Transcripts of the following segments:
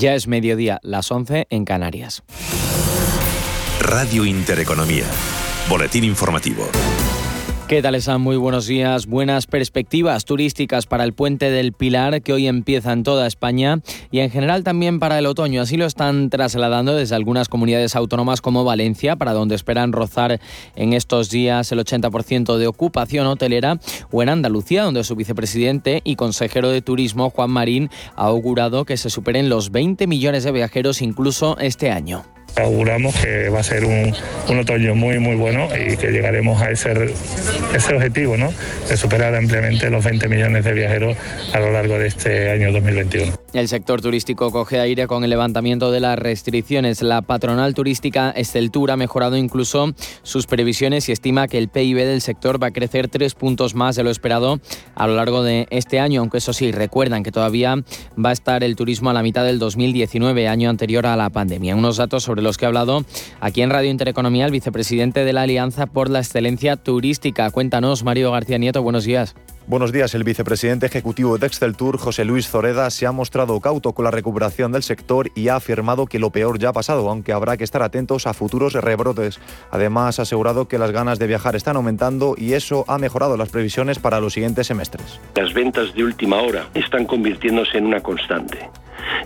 Ya es mediodía, las 11 en Canarias. Radio Intereconomía. Boletín informativo. ¿Qué tal están? Muy buenos días. Buenas perspectivas turísticas para el puente del Pilar que hoy empieza en toda España y en general también para el otoño. Así lo están trasladando desde algunas comunidades autónomas como Valencia, para donde esperan rozar en estos días el 80% de ocupación hotelera, o en Andalucía, donde su vicepresidente y consejero de turismo, Juan Marín, ha augurado que se superen los 20 millones de viajeros incluso este año auguramos que va a ser un, otoño muy muy bueno y que llegaremos a ese, ese objetivo ¿no? de superar ampliamente los 20 millones de viajeros a lo largo de este año 2021. El sector turístico coge aire con el levantamiento de las restricciones. La patronal turística Esteltur ha mejorado incluso sus previsiones y estima que el PIB del sector va a crecer tres puntos más de lo esperado a lo largo de este año, aunque eso sí, recuerdan que todavía va a estar el turismo a la mitad del 2019, año anterior a la pandemia. Unos datos sobre los que ha hablado aquí en Radio Intereconomía el vicepresidente de la Alianza por la Excelencia Turística. Cuéntanos, Mario García Nieto, buenos días. Buenos días. El vicepresidente ejecutivo de Excel Tour, José Luis Zoreda, se ha mostrado cauto con la recuperación del sector y ha afirmado que lo peor ya ha pasado, aunque habrá que estar atentos a futuros rebrotes. Además, ha asegurado que las ganas de viajar están aumentando y eso ha mejorado las previsiones para los siguientes semestres. Las ventas de última hora están convirtiéndose en una constante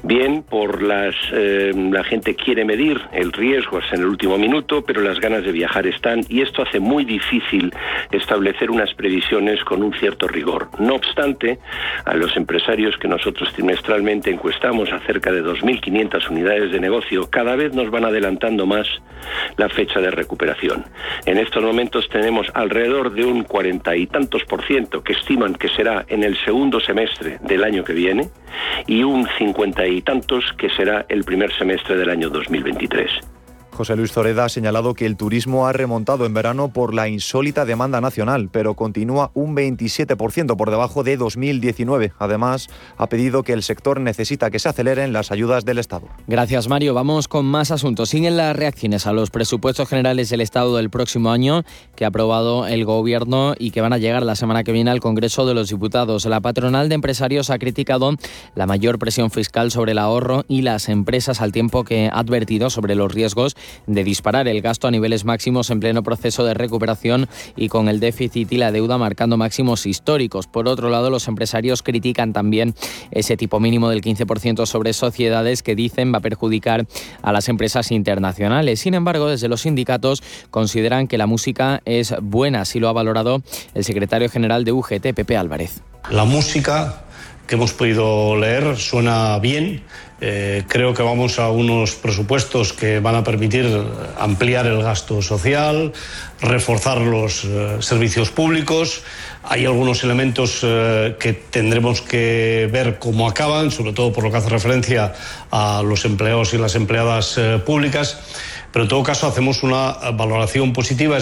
bien por las eh, la gente quiere medir el riesgo en el último minuto, pero las ganas de viajar están y esto hace muy difícil establecer unas previsiones con un cierto rigor. No obstante, a los empresarios que nosotros trimestralmente encuestamos acerca de 2.500 unidades de negocio, cada vez nos van adelantando más la fecha de recuperación. En estos momentos tenemos alrededor de un cuarenta y tantos por ciento que estiman que será en el segundo semestre del año que viene y un y tantos que será el primer semestre del año 2023. José Luis Zoreda ha señalado que el turismo ha remontado en verano por la insólita demanda nacional, pero continúa un 27% por debajo de 2019. Además, ha pedido que el sector necesita que se aceleren las ayudas del Estado. Gracias, Mario. Vamos con más asuntos. Siguen las reacciones a los presupuestos generales del Estado del próximo año que ha aprobado el Gobierno y que van a llegar la semana que viene al Congreso de los Diputados. La patronal de empresarios ha criticado la mayor presión fiscal sobre el ahorro y las empresas al tiempo que ha advertido sobre los riesgos de disparar el gasto a niveles máximos en pleno proceso de recuperación y con el déficit y la deuda marcando máximos históricos. Por otro lado, los empresarios critican también ese tipo mínimo del 15% sobre sociedades que dicen va a perjudicar a las empresas internacionales. Sin embargo, desde los sindicatos consideran que la música es buena, así lo ha valorado el secretario general de UGT, Pepe Álvarez. La música que hemos podido leer suena bien. Eh, creo que vamos a unos presupuestos que van a permitir ampliar el gasto social, reforzar los eh, servicios públicos. Hay algunos elementos eh, que tendremos que ver cómo acaban, sobre todo por lo que hace referencia a los empleados y las empleadas públicas. Pero en todo caso hacemos una valoración positiva.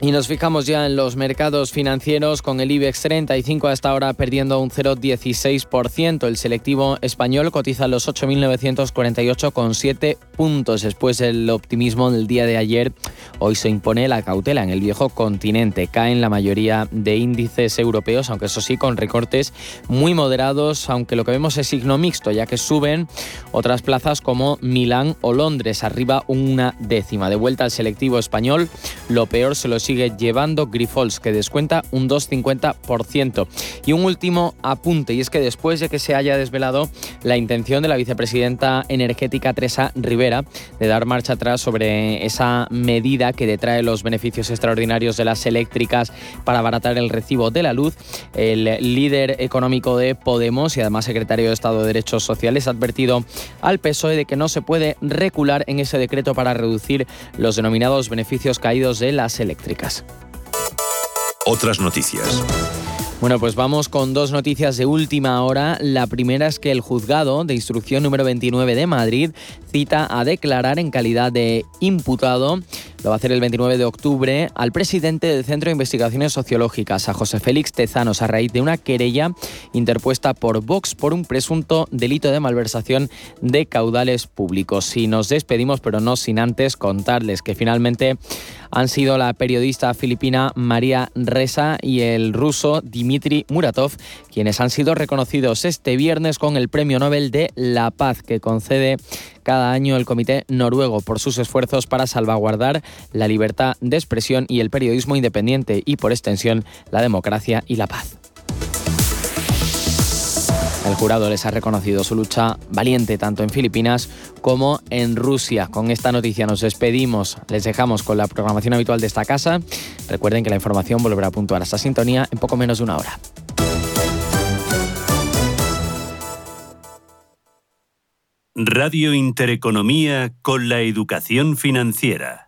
Y nos fijamos ya en los mercados financieros con el IBEX 35 hasta ahora perdiendo un 0,16%. El selectivo español cotiza los 8.948,7 puntos. Después del optimismo del día de ayer, hoy se impone la cautela en el viejo continente. Caen la mayoría de índices europeos, aunque eso sí con recortes muy moderados, aunque lo que vemos es signo mixto, ya que suben otras plazas como Milán o Londres, arriba una décima. De vuelta al selectivo español, lo peor se lo sigue llevando Grifols, que descuenta un 2,50%. Y un último apunte, y es que después de que se haya desvelado la intención de la vicepresidenta energética Teresa Rivera de dar marcha atrás sobre esa medida que detrae los beneficios extraordinarios de las eléctricas para abaratar el recibo de la luz, el líder económico de Podemos y además secretario de Estado de Derechos Sociales ha advertido al PSOE de que no se puede recular en ese decreto para reducir los denominados beneficios caídos de las eléctricas. Otras noticias. Bueno, pues vamos con dos noticias de última hora. La primera es que el juzgado de instrucción número 29 de Madrid cita a declarar en calidad de imputado lo va a hacer el 29 de octubre al presidente del Centro de Investigaciones Sociológicas, a José Félix Tezanos, a raíz de una querella interpuesta por Vox por un presunto delito de malversación de caudales públicos. Y nos despedimos, pero no sin antes contarles que finalmente han sido la periodista filipina María Reza y el ruso Dmitry Muratov, quienes han sido reconocidos este viernes con el Premio Nobel de la Paz que concede cada año el Comité Noruego por sus esfuerzos para salvaguardar la libertad de expresión y el periodismo independiente y, por extensión, la democracia y la paz. El jurado les ha reconocido su lucha valiente tanto en Filipinas como en Rusia. Con esta noticia nos despedimos, les dejamos con la programación habitual de esta casa. Recuerden que la información volverá a puntuar a esta sintonía en poco menos de una hora. Radio Intereconomía con la educación financiera.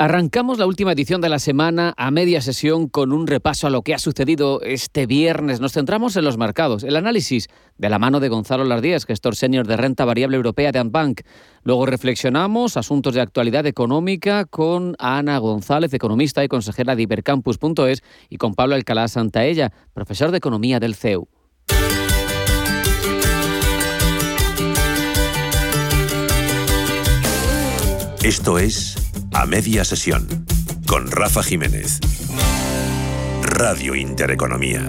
Arrancamos la última edición de la semana a media sesión con un repaso a lo que ha sucedido este viernes. Nos centramos en los mercados, el análisis de la mano de Gonzalo Lardíez, gestor senior de renta variable europea de Antbank. Luego reflexionamos asuntos de actualidad económica con Ana González, economista y consejera de Ibercampus.es, y con Pablo Alcalá Santaella, profesor de economía del CEU. Esto es A Media Sesión con Rafa Jiménez. Radio Intereconomía.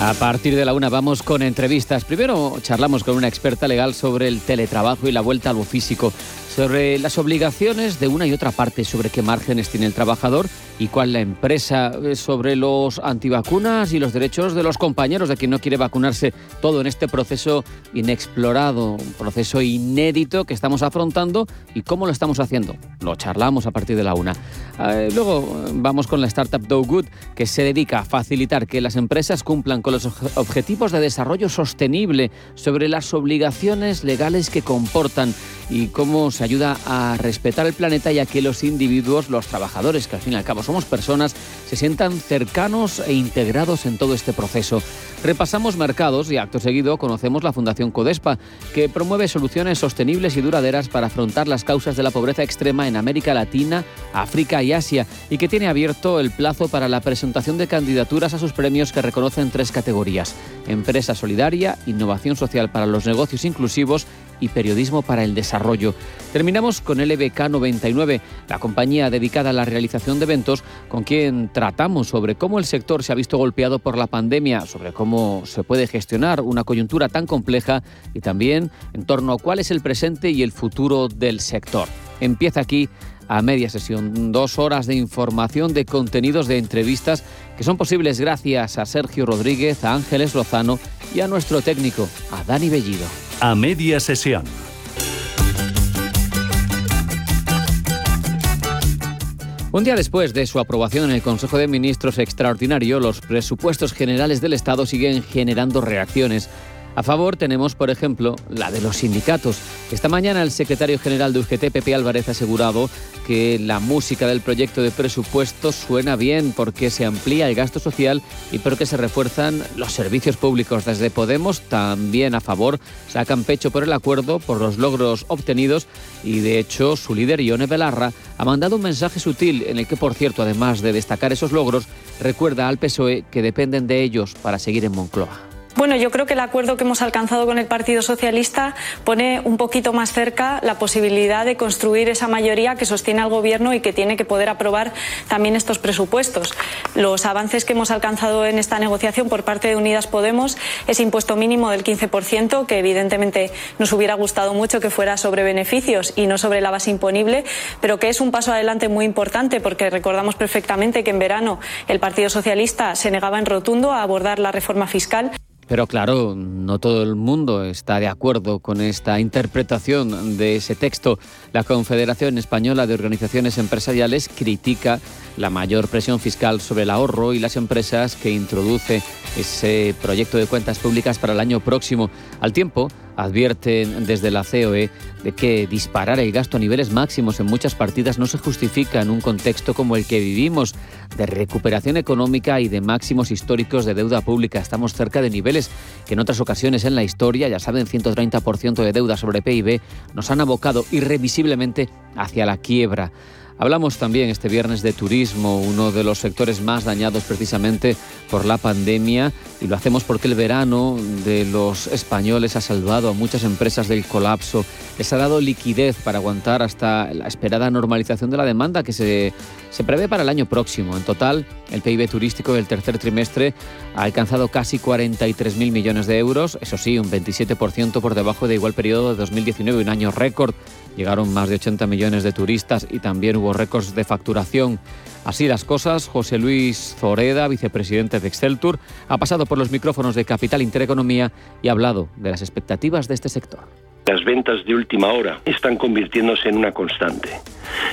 A partir de la una vamos con entrevistas. Primero charlamos con una experta legal sobre el teletrabajo y la vuelta a lo físico, sobre las obligaciones de una y otra parte, sobre qué márgenes tiene el trabajador y cuál la empresa, eh, sobre los antivacunas y los derechos de los compañeros de quien no quiere vacunarse, todo en este proceso inexplorado, un proceso inédito que estamos afrontando y cómo lo estamos haciendo. Lo charlamos a partir de la una. Eh, luego eh, vamos con la startup Do Good, que se dedica a facilitar que las empresas cumplan con los objetivos de desarrollo sostenible, sobre las obligaciones legales que comportan y cómo se ayuda a respetar el planeta y a que los individuos, los trabajadores, que al fin y al cabo somos personas, se sientan cercanos e integrados en todo este proceso. Repasamos mercados y acto seguido conocemos la Fundación Codespa, que promueve soluciones sostenibles y duraderas para afrontar las causas de la pobreza extrema en América Latina, África y Asia, y que tiene abierto el plazo para la presentación de candidaturas a sus premios que reconocen tres categorías. Empresa solidaria, innovación social para los negocios inclusivos y Periodismo para el Desarrollo. Terminamos con LBK 99, la compañía dedicada a la realización de eventos con quien tratamos sobre cómo el sector se ha visto golpeado por la pandemia, sobre cómo se puede gestionar una coyuntura tan compleja y también en torno a cuál es el presente y el futuro del sector. Empieza aquí a media sesión. Dos horas de información, de contenidos, de entrevistas que son posibles gracias a Sergio Rodríguez, a Ángeles Lozano y a nuestro técnico, a Dani Bellido. A media sesión. Un día después de su aprobación en el Consejo de Ministros extraordinario, los presupuestos generales del Estado siguen generando reacciones. A favor tenemos, por ejemplo, la de los sindicatos. Esta mañana el secretario general de UGT, Pepe Álvarez, ha asegurado que la música del proyecto de presupuestos suena bien porque se amplía el gasto social y porque se refuerzan los servicios públicos. Desde Podemos, también a favor, sacan pecho por el acuerdo, por los logros obtenidos y, de hecho, su líder, Ione Belarra, ha mandado un mensaje sutil en el que, por cierto, además de destacar esos logros, recuerda al PSOE que dependen de ellos para seguir en Moncloa. Bueno, yo creo que el acuerdo que hemos alcanzado con el Partido Socialista pone un poquito más cerca la posibilidad de construir esa mayoría que sostiene al Gobierno y que tiene que poder aprobar también estos presupuestos. Los avances que hemos alcanzado en esta negociación por parte de Unidas Podemos, ese impuesto mínimo del 15%, que evidentemente nos hubiera gustado mucho que fuera sobre beneficios y no sobre la base imponible, pero que es un paso adelante muy importante porque recordamos perfectamente que en verano el Partido Socialista se negaba en rotundo a abordar la reforma fiscal. Pero claro, no todo el mundo está de acuerdo con esta interpretación de ese texto. La Confederación Española de Organizaciones Empresariales critica la mayor presión fiscal sobre el ahorro y las empresas que introduce ese proyecto de cuentas públicas para el año próximo. Al tiempo, advierten desde la COE de que disparar el gasto a niveles máximos en muchas partidas no se justifica en un contexto como el que vivimos, de recuperación económica y de máximos históricos de deuda pública. Estamos cerca de niveles que en otras ocasiones en la historia, ya saben, 130% de deuda sobre PIB, nos han abocado irrevisiblemente hacia la quiebra. Hablamos también este viernes de turismo, uno de los sectores más dañados precisamente por la pandemia y lo hacemos porque el verano de los españoles ha salvado a muchas empresas del colapso, les ha dado liquidez para aguantar hasta la esperada normalización de la demanda que se, se prevé para el año próximo. En total, el PIB turístico del tercer trimestre ha alcanzado casi 43.000 millones de euros, eso sí, un 27% por debajo de igual periodo de 2019, un año récord. Llegaron más de 80 millones de turistas y también hubo récords de facturación. Así las cosas, José Luis Zoreda, vicepresidente de Exceltur, ha pasado por los micrófonos de Capital Intereconomía y ha hablado de las expectativas de este sector. Las ventas de última hora están convirtiéndose en una constante.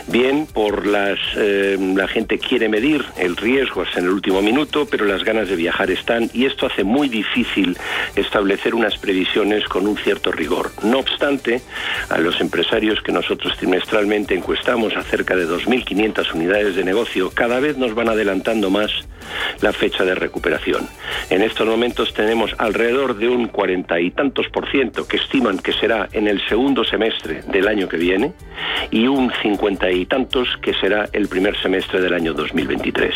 Bien, por las eh, la gente quiere medir el riesgo hasta en el último minuto, pero las ganas de viajar están y esto hace muy difícil establecer unas previsiones con un cierto rigor. No obstante, a los empresarios que nosotros trimestralmente encuestamos acerca de 2.500 unidades de negocio, cada vez nos van adelantando más la fecha de recuperación. En estos momentos tenemos alrededor de un cuarenta y tantos por ciento que estiman que será en el segundo semestre del año que viene y un cincuenta y tantos que será el primer semestre del año 2023.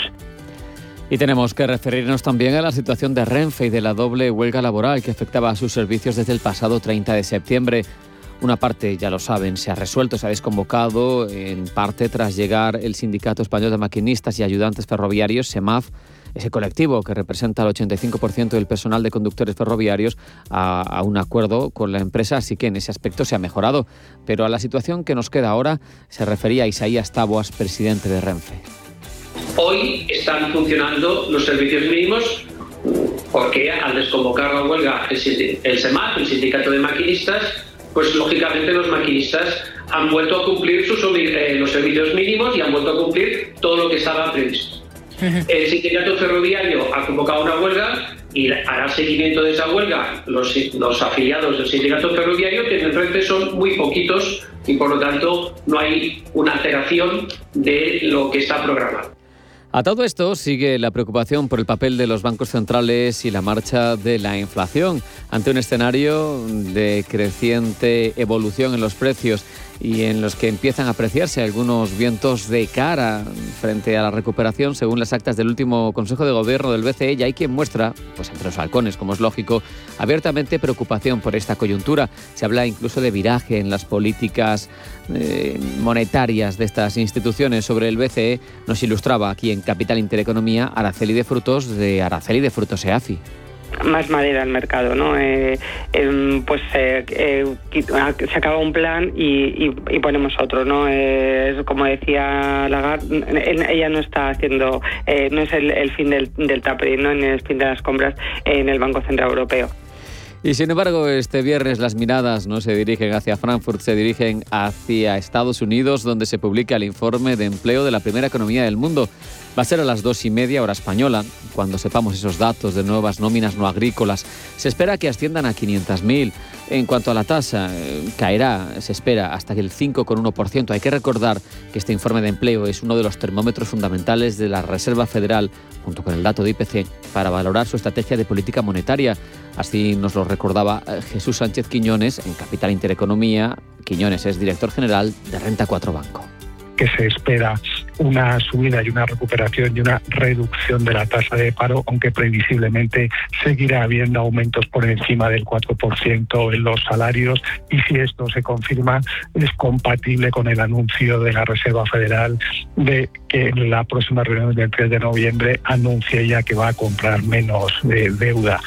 Y tenemos que referirnos también a la situación de Renfe y de la doble huelga laboral que afectaba a sus servicios desde el pasado 30 de septiembre. Una parte, ya lo saben, se ha resuelto, se ha desconvocado, en parte tras llegar el Sindicato Español de Maquinistas y Ayudantes Ferroviarios, SEMAF, ese colectivo que representa el 85% del personal de conductores ferroviarios, a, un acuerdo con la empresa, así que en ese aspecto se ha mejorado. Pero a la situación que nos queda ahora se refería Isaías Taboas, presidente de Renfe. Hoy están funcionando los servicios mínimos porque al desconvocar la huelga el, el SEMAF, el Sindicato de Maquinistas, pues lógicamente los maquinistas han vuelto a cumplir sus, eh, los servicios mínimos y han vuelto a cumplir todo lo que estaba previsto. El sindicato ferroviario ha convocado una huelga y hará seguimiento de esa huelga los, los afiliados del sindicato ferroviario, que en Renfe son muy poquitos y por lo tanto no hay una alteración de lo que está programado. A todo esto sigue la preocupación por el papel de los bancos centrales y la marcha de la inflación ante un escenario de creciente evolución en los precios y en los que empiezan a apreciarse algunos vientos de cara frente a la recuperación según las actas del último Consejo de Gobierno del BCE y hay quien muestra, pues entre los halcones como es lógico, abiertamente preocupación por esta coyuntura. Se habla incluso de viraje en las políticas eh, monetarias de estas instituciones. Sobre el BCE nos ilustraba aquí en Capital Intereconomía Araceli de Frutos de Araceli de Frutos EAFI más madera al mercado, ¿no? Eh, em, pues eh, eh, se acaba un plan y, ponemos otro, ¿no? es como decía Lagarde, ella no está haciendo, no es el, fin del, del tapering, ¿no? En el fin de las compras en el Banco Central Europeo. Y sin embargo, este viernes las miradas no se dirigen hacia Frankfurt, se dirigen hacia Estados Unidos, donde se publica el informe de empleo de la primera economía del mundo. Va a ser a las dos y media hora española, cuando sepamos esos datos de nuevas nóminas no agrícolas. Se espera que asciendan a 500.000. En cuanto a la tasa, eh, caerá, se espera, hasta el 5,1%. Hay que recordar que este informe de empleo es uno de los termómetros fundamentales de la Reserva Federal, junto con el dato de IPC, para valorar su estrategia de política monetaria. Así nos lo recordaba eh, Jesús Sánchez Quiñones en Capital Intereconomía. Quiñones es director general de Renta 4 Banco que se espera una subida y una recuperación y una reducción de la tasa de paro, aunque previsiblemente seguirá habiendo aumentos por encima del 4% en los salarios y si esto se confirma es compatible con el anuncio de la Reserva Federal de que en la próxima reunión del 3 de noviembre anuncie ya que va a comprar menos de deuda.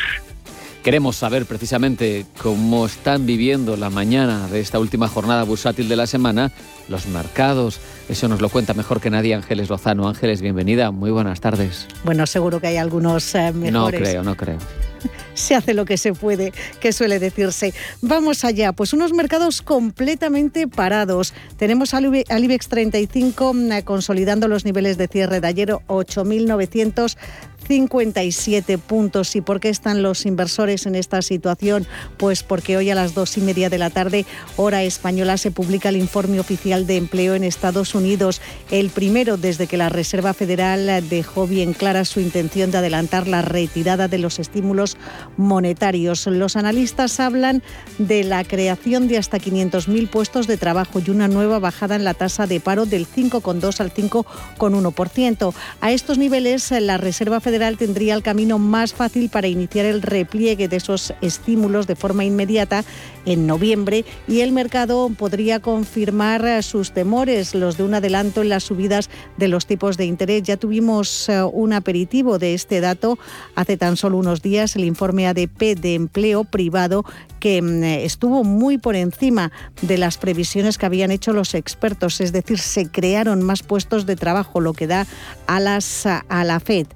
Queremos saber precisamente cómo están viviendo la mañana de esta última jornada bursátil de la semana los mercados. Eso nos lo cuenta mejor que nadie Ángeles Lozano. Ángeles, bienvenida, muy buenas tardes. Bueno, seguro que hay algunos eh, mejores. No creo, no creo. se hace lo que se puede, que suele decirse. Vamos allá, pues unos mercados completamente parados. Tenemos al, IBEX 35 mm, consolidando los niveles de cierre de ayer, 8.900 57 puntos. ¿Y por qué están los inversores en esta situación? Pues porque hoy a las dos y media de la tarde, hora española, se publica el informe oficial de empleo en Estados Unidos. El primero desde que la Reserva Federal dejó bien clara su intención de adelantar la retirada de los estímulos monetarios. Los analistas hablan de la creación de hasta 500.000 puestos de trabajo y una nueva bajada en la tasa de paro del 5,2 al 5,1%. A estos niveles, la Reserva Federal Federal tendría el camino más fácil para iniciar el repliegue de esos estímulos de forma inmediata en noviembre y el mercado podría confirmar sus temores, los de un adelanto en las subidas de los tipos de interés. Ya tuvimos eh, un aperitivo de este dato hace tan solo unos días, el informe ADP de empleo privado que mm, estuvo muy por encima de las previsiones que habían hecho los expertos, es decir, se crearon más puestos de trabajo, lo que da alas a la Fed.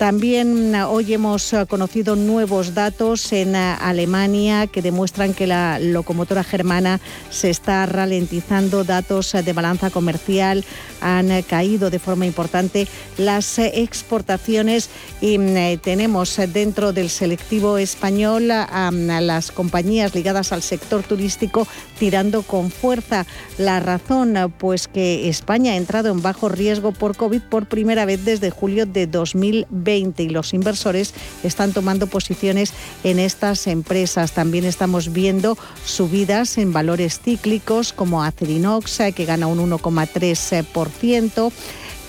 También eh, hoy hemos eh, conocido nuevos datos en eh, Alemania que demuestran que la locomotora germana se está ralentizando. Datos de balanza comercial han caído de forma importante las exportaciones y mm, tenemos dentro del selectivo español a las compañías ligadas al sector turístico tirando con fuerza. La razón, pues que España ha entrado en bajo riesgo por COVID por primera vez desde julio de 2020 y los inversores están tomando posiciones en estas empresas. También estamos viendo subidas en valores cíclicos como Acerinox, eh, que gana un 1,3%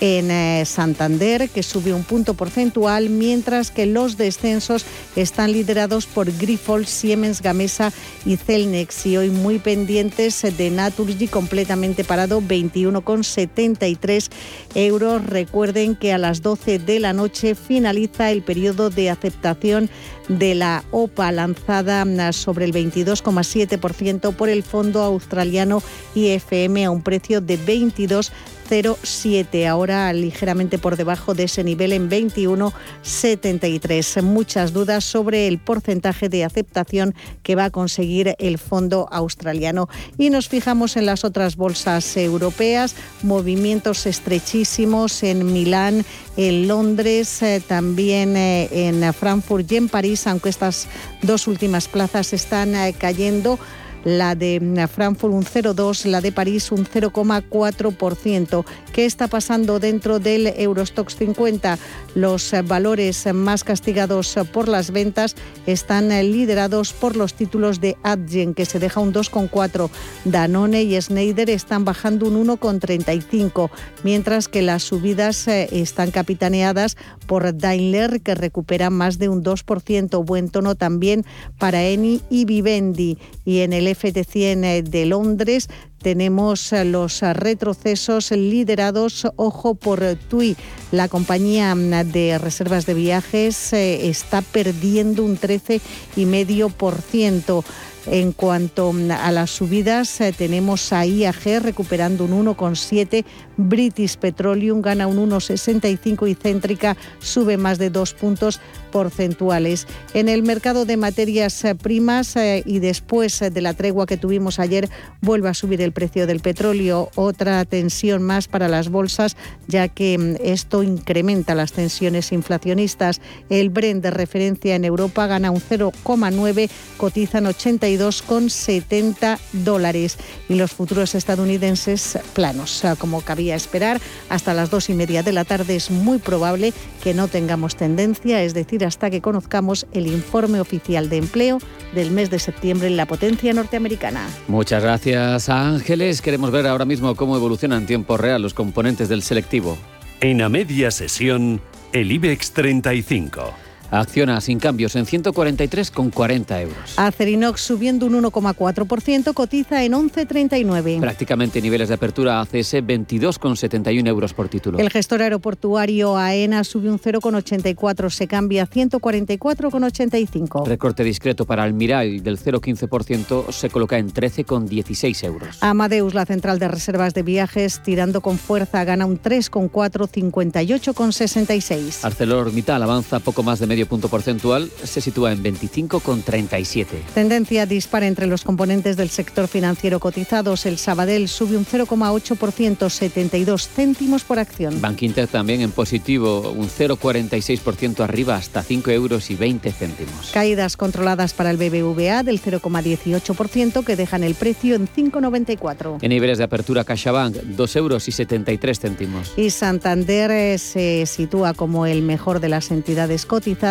en eh, Santander, que sube un punto porcentual, mientras que los descensos están liderados por Grifols, Siemens Gamesa y Celnex. Y hoy muy pendientes de Naturgy, completamente parado, 21,73 euros. Recuerden que a las 12 de la noche finaliza el periodo de aceptación de la OPA lanzada mm, sobre el 22,7% por el fondo australiano IFM a un precio de 22 0,7, ahora ligeramente por debajo de ese nivel en 21,73. Muchas dudas sobre el porcentaje de aceptación que va a conseguir el fondo australiano. Y nos fijamos en las otras bolsas europeas, movimientos estrechísimos en Milán, en Londres, eh, también eh, en Frankfurt y en París, aunque estas dos últimas plazas están eh, cayendo la de Frankfurt un 0,2, la de París un 0,4%. ¿Qué está pasando dentro del Eurostox 50? Los valores más castigados por las ventas están liderados por los títulos de Adyen, que se deja un 2,4. Danone y Schneider están bajando un 1,35, mientras que las subidas eh, están capitaneadas por Daimler, que recupera más de un 2%. Buen tono también para Eni y Vivendi. Y en el FT100 eh, de Londres tenemos eh, los retrocesos liderados, ojo por TUI. La compañía mm, de reservas de viajes eh, está perdiendo un 13,5%. En cuanto mm, a las subidas, eh, tenemos a IAG recuperando un 1,7, British Petroleum gana un 1,65 y Céntrica sube más de dos puntos porcentuales. En el mercado de materias eh, primas eh, y después de la tregua que tuvimos ayer, vuelve a subir el precio del petróleo, otra tensión más para las bolsas, ya que mm, esto incrementa las tensiones inflacionistas. El Brent de referencia en Europa gana un 0,9, cotizan 82,70 dólares y los futuros estadounidenses planos, como cabía esperar. Hasta las dos y media de la tarde es muy probable que no tengamos tendencia, es decir, hasta que conozcamos el informe oficial de empleo del mes de septiembre en la potencia norteamericana. Muchas gracias, Ángeles. Queremos ver ahora mismo cómo evolucionan en tiempo real los componentes del selectivo. En a media sesión, el IBEX 35. Acciona sin cambios en 143,40 euros. Acerinox subiendo un 1,4%, cotiza en 11,39. Prácticamente niveles de apertura ACS 22,71 euros por título. El gestor aeroportuario AENA sube un 0,84, se cambia a 144,85. Recorte discreto para Almiral del 0,15%, se coloca en 13,16 euros. Amadeus, la central de reservas de viajes, tirando con fuerza, gana un 3,4, 58,66. ArcelorMittal avanza poco más de medio punto porcentual, se sitúa en 25,37. Tendencia dispara entre los componentes del sector financiero cotizados. El Sabadell sube un 0,8%, 72 céntimos por acción. Bank Inter también en positivo, un 0,46% arriba hasta 5 euros y 20 céntimos. Caídas controladas para el BBVA del 0,18% que dejan el precio en 5,94. En niveles de apertura CaixaBank, 2 euros y 73 céntimos. Y Santander eh, se sitúa como el mejor de las entidades cotizadas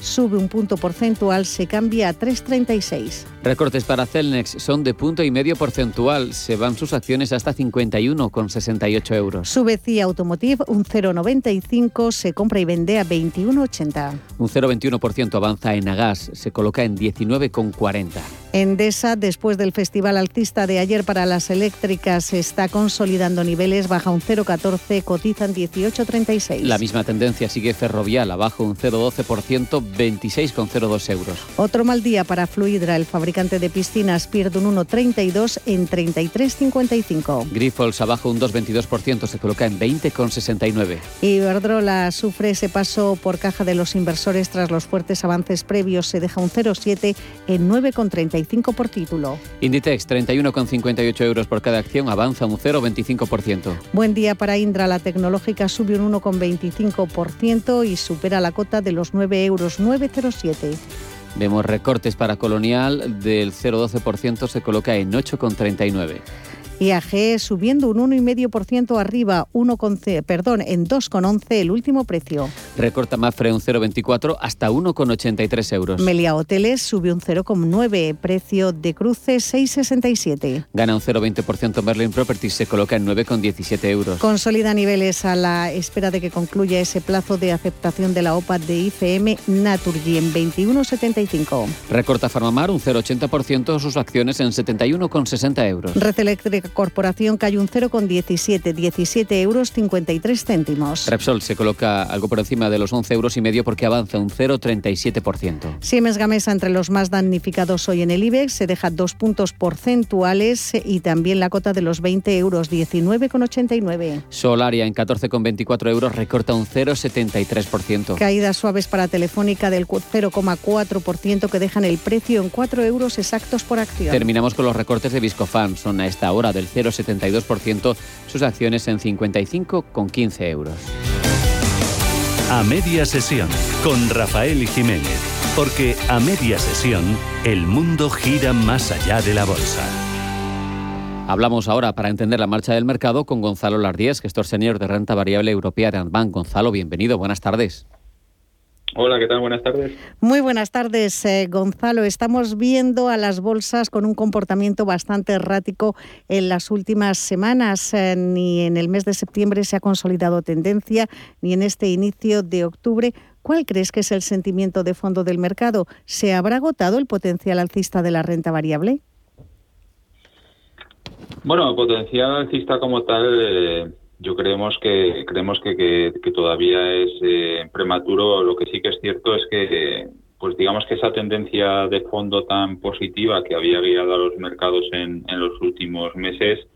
sube un punto porcentual, se cambia a 3,36. Recortes para Celnex son de punto y medio porcentual. Se van sus acciones hasta 51,68 euros. Sube CIA Automotive un 0,95, se compra y vende a 21,80. Un 0,21% avanza en Agas, se coloca en 19,40. Endesa, después del festival alcista de ayer para las eléctricas, está consolidando niveles, baja un 0,14, cotizan 18,36. La misma tendencia sigue Ferrovial, abajo un 0,12%, 26,02 euros. Otro mal día para Fluidra, el fabricante de piscinas pierde un 1,32 en 33,55. Grifols abajo un 2,22%, se coloca en 20,69. Iberdrola sufre ese paso por caja de los inversores tras los fuertes avances previos, se deja un 0,7 en 9,35 por título. Inditex, 31,58 euros por cada acción, avanza un 0,25%. Buen día para Indra, la tecnológica sube un 1,25% y supera la cota de los 9 euros 907. Vemos recortes para Colonial del 0,12%, se coloca en 8,39. IAG subiendo un 1,5% arriba, 1, perdón, en 2,11 el último precio. Recorta Mafre un 0,24 hasta 1,83 euros. Melia Hoteles sube un 0,9, precio de cruce 6,67. Gana un 0,20% Merlin Properties, se coloca en 9,17 euros. Consolida niveles a la espera de que concluya ese plazo de aceptación de la OPA de IFM Naturgy en 21,75. Recorta Farmamar un 0,80% sus acciones en 71,60 euros. Red Eléctrica Corporación cae un 0,17, 17 euros 53 céntimos. Repsol se coloca algo por encima de los 11 euros y medio porque avanza un 0,37%. Siemens Gamesa entre los más damnificados hoy en el IBEX se deja dos puntos porcentuales y también la cota de los 20 euros, 19,89. Solaria en 14,24 euros recorta un 0,73%. Caídas suaves para Telefónica del 0,4% que dejan el precio en 4 euros exactos por acción. Terminamos con los recortes de Viscofan. Son a esta hora del 0,72%, sus acciones en 55,15 euros. A media sesión con Rafael Jiménez, porque a media sesión el mundo gira más allá de la bolsa. Hablamos ahora para entender la marcha del mercado con Gonzalo Lardíez, gestor senior de renta variable europea de Antbank. Gonzalo, bienvenido, buenas tardes. Hola, ¿qué tal? Buenas tardes. Muy buenas tardes, eh, Gonzalo. Estamos viendo a las bolsas con un comportamiento bastante errático en las últimas semanas. Eh, ni en el mes de septiembre se ha consolidado tendencia, ni en este inicio de octubre. ¿Cuál crees que es el sentimiento de fondo del mercado? ¿Se habrá agotado el potencial alcista de la renta variable? Bueno, potencial alcista como tal, eh, yo creemos que creemos que, todavía es eh, prematuro. Lo que sí que es cierto es que, pues digamos que esa tendencia de fondo tan positiva que había guiado a los mercados en, los últimos meses,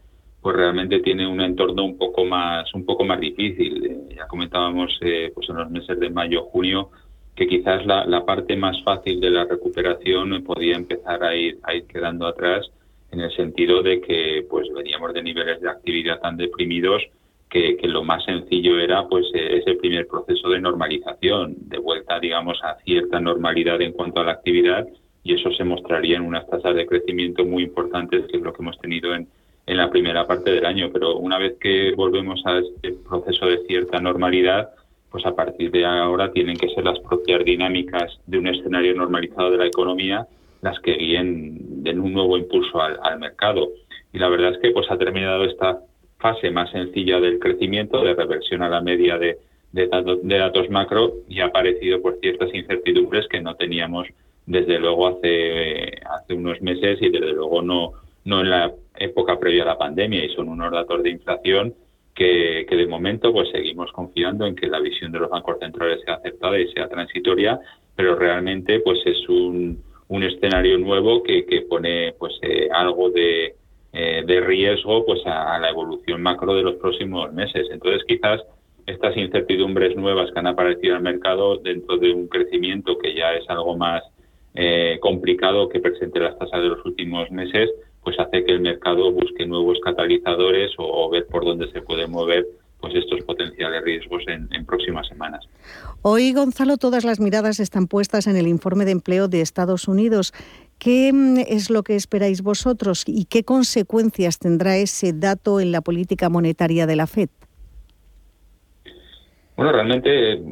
pues realmente tiene un entorno un poco más un poco más difícil. Eh, ya comentábamos, eh, pues en los meses de mayo, junio, que quizás la, la, parte más fácil de la recuperación podía empezar a ir a ir quedando atrás en el sentido de que pues veníamos de niveles de actividad tan deprimidos que, lo más sencillo era pues e-, ese primer proceso de normalización, de vuelta, digamos, a cierta normalidad en cuanto a la actividad y eso se mostraría en unas tasas de crecimiento muy importantes, que es lo que hemos tenido en, en la primera parte del año. Pero una vez que volvemos a este proceso de cierta normalidad, pues a partir de ahora tienen que ser las propias dinámicas de un escenario normalizado de la economía las que guíen den un nuevo impulso al, al mercado. Y la verdad es que pues ha terminado esta fase más sencilla del crecimiento, de reversión a la media de, de, datos, macro, y ha aparecido por ciertas incertidumbres que no teníamos desde luego hace, hace unos meses y desde luego no, no en la época previa a la pandemia. Y son unos datos de inflación que, que, de momento pues seguimos confiando en que la visión de los bancos centrales sea aceptada y sea transitoria, pero realmente pues es un, un escenario nuevo que, que pone pues eh, algo de, eh, de riesgo pues a, la evolución macro de los próximos meses. Entonces, quizás estas incertidumbres nuevas que han aparecido el mercado dentro de un crecimiento que ya es algo más eh, complicado que presente las tasas de los últimos meses, pues hace que el mercado busque nuevos catalizadores o, ver por dónde se puede mover pues estos potenciales riesgos en, en, próximas semanas. Hoy, Gonzalo, todas las miradas están puestas en el informe de empleo de Estados Unidos. ¿Qué mm, es lo que esperáis vosotros y qué consecuencias tendrá ese dato en la política monetaria de la FED? Bueno, realmente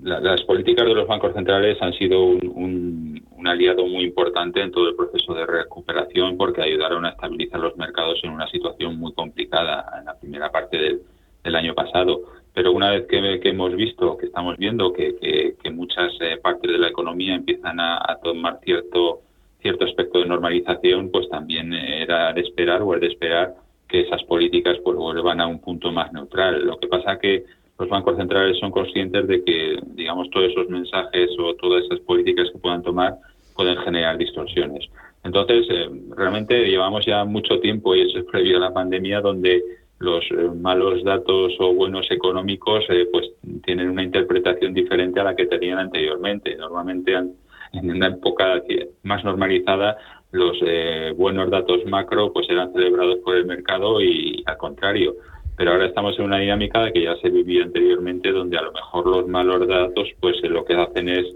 las políticas de los bancos centrales han sido un, aliado muy importante en todo el proceso de recuperación porque ayudaron a estabilizar los mercados en una situación muy complicada en la primera parte del, año pasado. Pero una vez que, hemos visto, que estamos viendo que, muchas eh, partes de la economía empiezan a tomar cierto cierto aspecto de normalización, pues también era de esperar o es de esperar que esas políticas pues vuelvan a un punto más neutral. Lo que pasa que los bancos centrales son conscientes de que, digamos, todos esos mensajes o todas esas políticas que puedan tomar pueden generar distorsiones. Entonces, eh, realmente llevamos ya mucho tiempo, y eso es previo a la pandemia, donde los eh, malos datos o buenos económicos eh, pues tienen una interpretación diferente a la que tenían anteriormente. Normalmente en una época más normalizada los eh, buenos datos macro pues eran celebrados por el mercado y al contrario. Pero ahora estamos en una dinámica que ya se vivía anteriormente, donde a lo mejor los malos datos pues eh, lo que hacen es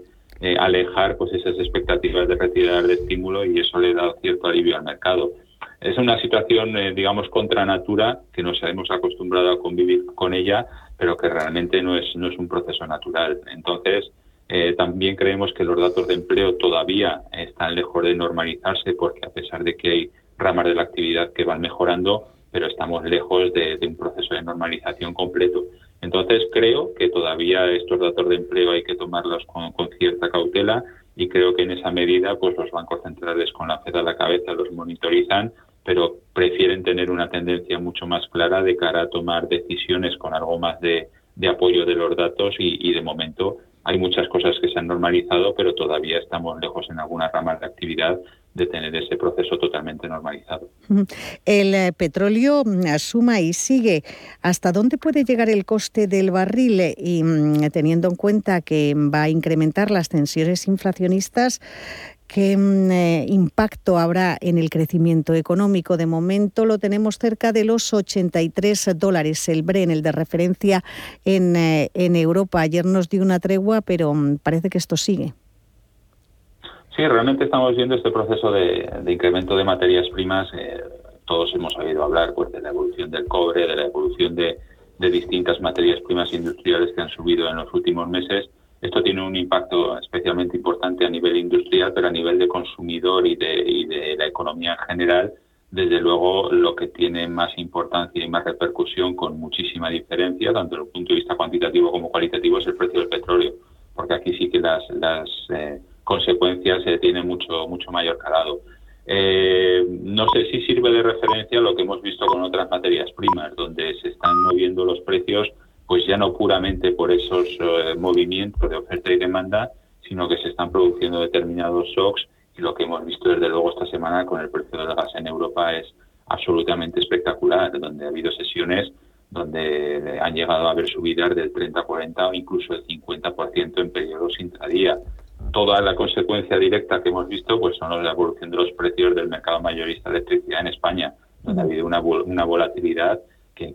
eh, alejar pues esas expectativas de retirar de estímulo y eso le da cierto alivio al mercado. Es una situación, digamos, contra natura, que nos hemos acostumbrado a convivir con ella, pero que realmente no es, no es un proceso natural. Entonces, eh, también creemos que los datos de empleo todavía están lejos de normalizarse porque a pesar de que hay ramas de la actividad que van mejorando, pero estamos lejos de, un proceso de normalización completo. Entonces creo que todavía estos datos de empleo hay que tomarlos con, cierta cautela y creo que en esa medida pues los bancos centrales con la FED a la cabeza los monitorizan, pero prefieren tener una tendencia mucho más clara de cara a tomar decisiones con algo más de, apoyo de los datos y, y de momento hay muchas cosas que se han normalizado, pero todavía estamos lejos en algunas ramas de actividad de tener ese proceso totalmente normalizado. El eh, petróleo mm, suma y sigue. ¿Hasta dónde puede llegar el coste del barril? Y mm, teniendo en cuenta que va a incrementar las tensiones inflacionistas, ¿Qué mm, eh, impacto habrá en el crecimiento económico? De momento lo tenemos cerca de los 83 dólares el Bren, el de referencia en, eh, en Europa. Ayer nos dio una tregua, pero mm, parece que esto sigue. Sí, realmente estamos viendo este proceso de, incremento de materias primas. Eh, todos hemos oído hablar pues de la evolución del cobre, de la evolución de, de distintas materias primas industriales que han subido en los últimos meses. Esto tiene un impacto especialmente importante a nivel industrial, pero a nivel de consumidor y de, la economía en general, desde luego lo que tiene más importancia y más repercusión con muchísima diferencia, tanto desde el punto de vista cuantitativo como cualitativo, es el precio del petróleo, porque aquí sí que las, las eh, consecuencias eh, tienen mucho, mucho mayor calado. Eh, no sé si sirve de referencia lo que hemos visto con otras materias primas, donde se están moviendo los precios, pues ya no puramente por esos eh, movimientos de oferta y demanda, sino que se están produciendo determinados shocks y lo que hemos visto desde luego esta semana con el precio del gas en Europa es absolutamente espectacular, donde ha habido sesiones donde han llegado a haber subidas del 30, 40 o incluso el 50% en periodos intradía. Toda la consecuencia directa que hemos visto pues son la evolución de los precios del mercado mayorista de electricidad en España, donde ha habido una volatilidad que,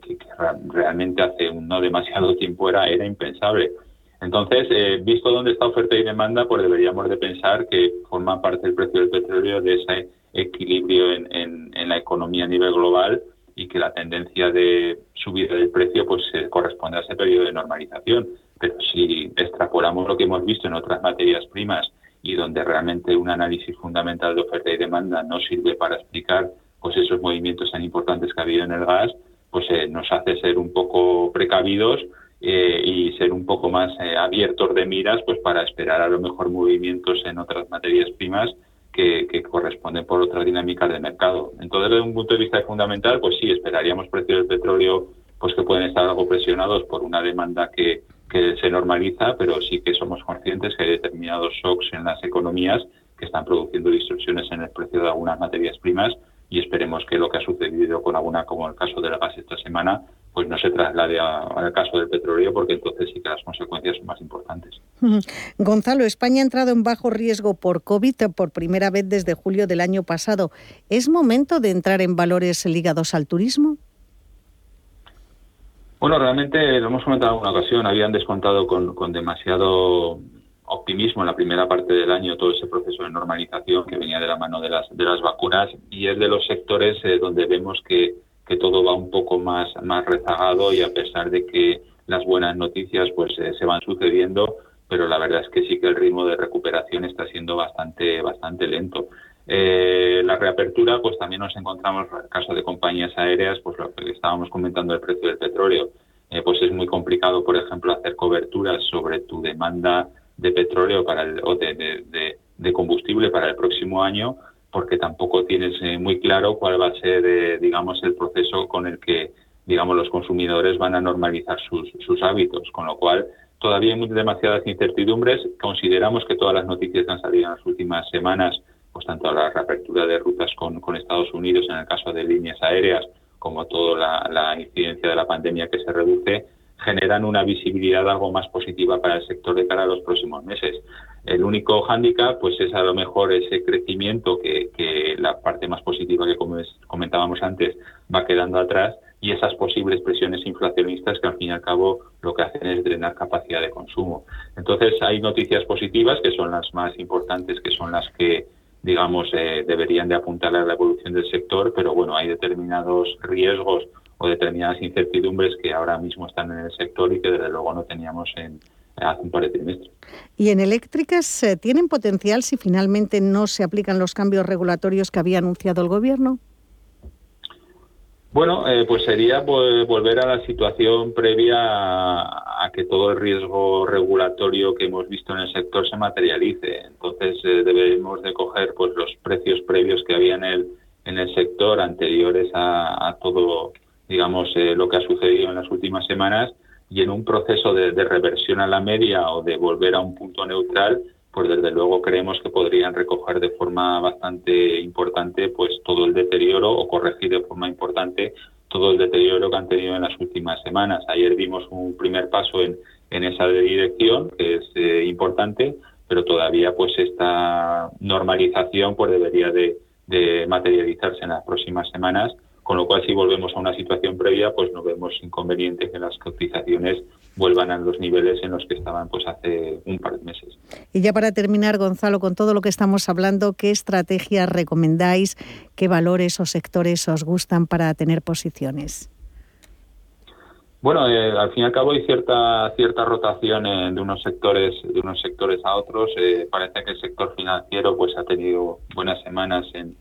realmente hace no demasiado tiempo era, era impensable. Entonces, eh, visto dónde está oferta y demanda, pues deberíamos de pensar que forma parte del precio del petróleo de ese equilibrio en, en, la economía a nivel global y que la tendencia de subida del precio pues corresponde a ese periodo de normalización. Pero si extrapolamos lo que hemos visto en otras materias primas y donde realmente un análisis fundamental de oferta y demanda no sirve para explicar pues esos movimientos tan importantes que ha habido en el gas, pues eh, nos hace ser un poco precavidos eh, y ser un poco más eh, abiertos de miras pues para esperar a lo mejor movimientos en otras materias primas que, corresponden por otras dinámicas de mercado. Entonces, desde un punto de vista fundamental, pues sí, esperaríamos precios del petróleo pues que pueden estar algo presionados por una demanda que, que se normaliza, pero sí que somos conscientes que hay determinados shocks en las economías que están produciendo distorsiones en el precio de algunas materias primas y esperemos que lo que ha sucedido con alguna, como el caso del gas esta semana, pues no se traslade al caso del petróleo, porque entonces sí que las consecuencias son más importantes. Gonzalo, España ha entrado en bajo riesgo por COVID por primera vez desde julio del año pasado. ¿Es momento de entrar en valores ligados al turismo? Bueno, realmente lo hemos comentado en alguna ocasión, habían descontado con, con demasiado optimismo en la primera parte del año todo ese proceso de normalización que venía de la mano de las, de las vacunas y es de los sectores eh, donde vemos que, que, todo va un poco más, más rezagado y a pesar de que las buenas noticias pues eh, se van sucediendo, pero la verdad es que sí que el ritmo de recuperación está siendo bastante, bastante lento. Eh, la reapertura, pues también nos encontramos, en el caso de compañías aéreas, pues lo que estábamos comentando del precio del petróleo, pues es muy complicado, por ejemplo, hacer coberturas sobre tu demanda de petróleo para el, o de, de, combustible para el próximo año, porque tampoco tienes eh, muy claro cuál va a ser, eh, digamos, el proceso con el que, digamos, los consumidores van a normalizar sus, sus hábitos, con lo cual todavía hay demasiadas incertidumbres. Consideramos que todas las noticias que han salido en las últimas semanas pues tanto la reapertura de rutas con, Estados Unidos en el caso de líneas aéreas, como toda la, incidencia de la pandemia que se reduce, generan una visibilidad algo más positiva para el sector de cara a los próximos meses. El único hándicap pues es a lo mejor ese crecimiento que, la parte más positiva que comentábamos antes va quedando atrás y esas posibles presiones inflacionistas que al fin y al cabo lo que hacen es drenar capacidad de consumo. Entonces hay noticias positivas que son las más importantes, que son las que digamos, eh, deberían de apuntar a la evolución del sector, pero bueno, hay determinados riesgos o determinadas incertidumbres que ahora mismo están en el sector y que desde luego no teníamos en, hace un par de trimestres. ¿Y en eléctricas eh, tienen potencial si finalmente no se aplican los cambios regulatorios que había anunciado el Gobierno? Bueno, eh, pues sería volver a la situación previa a, que todo el riesgo regulatorio que hemos visto en el sector se materialice. Entonces eh, debemos de coger pues los precios previos que había en el en el sector anteriores a, todo, digamos, eh, lo que ha sucedido en las últimas semanas y en un proceso de reversión a la media o de volver a un punto neutral pues desde luego creemos que podrían recoger de forma bastante importante pues todo el deterioro o corregir de forma importante todo el deterioro que han tenido en las últimas semanas. Ayer vimos un primer paso en, en esa dirección, que es eh, importante, pero todavía pues esta normalización pues debería de, de materializarse en las próximas semanas con lo cual si volvemos a una situación previa, pues no vemos inconveniente que las cotizaciones vuelvan a los niveles en los que estaban pues hace un par de meses. Y ya para terminar, Gonzalo, con todo lo que estamos hablando, ¿qué estrategias recomendáis? ¿Qué valores o sectores os gustan para tener posiciones? Bueno, eh, al fin y al cabo hay cierta cierta rotación de unos sectores de unos sectores a otros. Eh, parece que el sector financiero pues ha tenido buenas semanas en,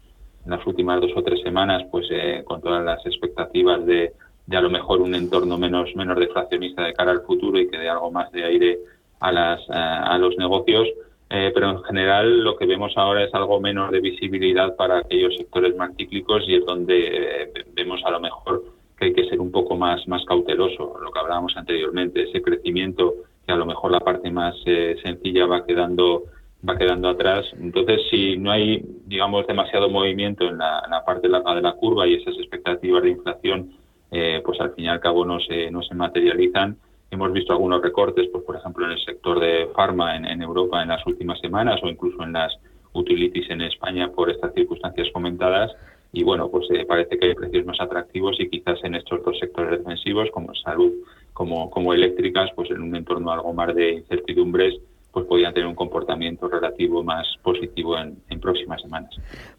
las últimas dos o tres semanas, pues eh, con todas las expectativas de, a lo mejor un entorno menos menos deflacionista de cara al futuro y que dé algo más de aire a las a los negocios. pero en general lo que vemos ahora es algo menos de visibilidad para aquellos sectores más cíclicos y es donde vemos a lo mejor que hay que ser un poco más, más cauteloso, lo que hablábamos anteriormente, ese crecimiento que a lo mejor la parte más eh, sencilla va quedando va quedando atrás. Entonces, si no hay, digamos, demasiado movimiento en la, parte larga de la curva y esas expectativas de inflación, eh, pues al fin y al cabo no se, no se materializan. Hemos visto algunos recortes, pues por ejemplo en el sector de farma en, Europa en las últimas semanas o incluso en las utilities en España por estas circunstancias comentadas y bueno, pues eh, parece que hay precios más atractivos y quizás en estos dos sectores defensivos como salud como, como eléctricas, pues en un entorno algo más de incertidumbres, pues podrían tener un comportamiento relativo más positivo en, próximas semanas.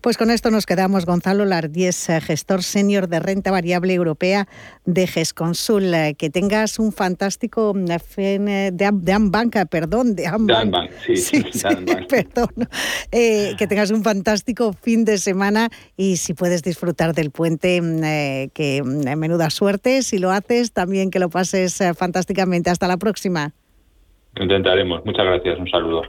Pues con esto nos quedamos. Gonzalo Lardies, eh, gestor senior de renta variable europea de GESConsul. Eh, que tengas un fantástico mm, de, de Ambanca, perdón, de Ambank. sí, sí, perdón. Eh, que tengas un fantástico fin de semana y si puedes disfrutar del puente, mm, que mm, menuda suerte. Si lo haces, también que lo pases fantásticamente. Hasta la próxima. Intentaremos. Muchas gracias. Un saludo.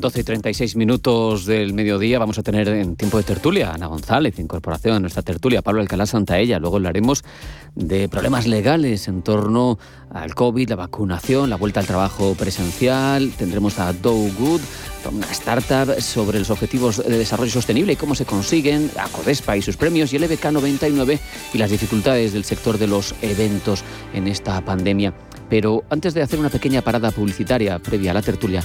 12 y 36 minutos del mediodía vamos a tener en tiempo de tertulia Ana González, incorporación a nuestra tertulia, Pablo Alcalá Santaella. Luego hablaremos de problemas legales en torno al COVID, la vacunación, la vuelta al trabajo presencial. Tendremos a Do Good, una startup sobre los objetivos de desarrollo sostenible y cómo se consiguen, a Codespa y sus premios y el EBK 99 y las dificultades del sector de los eventos en esta pandemia. Pero antes de hacer una pequeña parada publicitaria previa a la tertulia,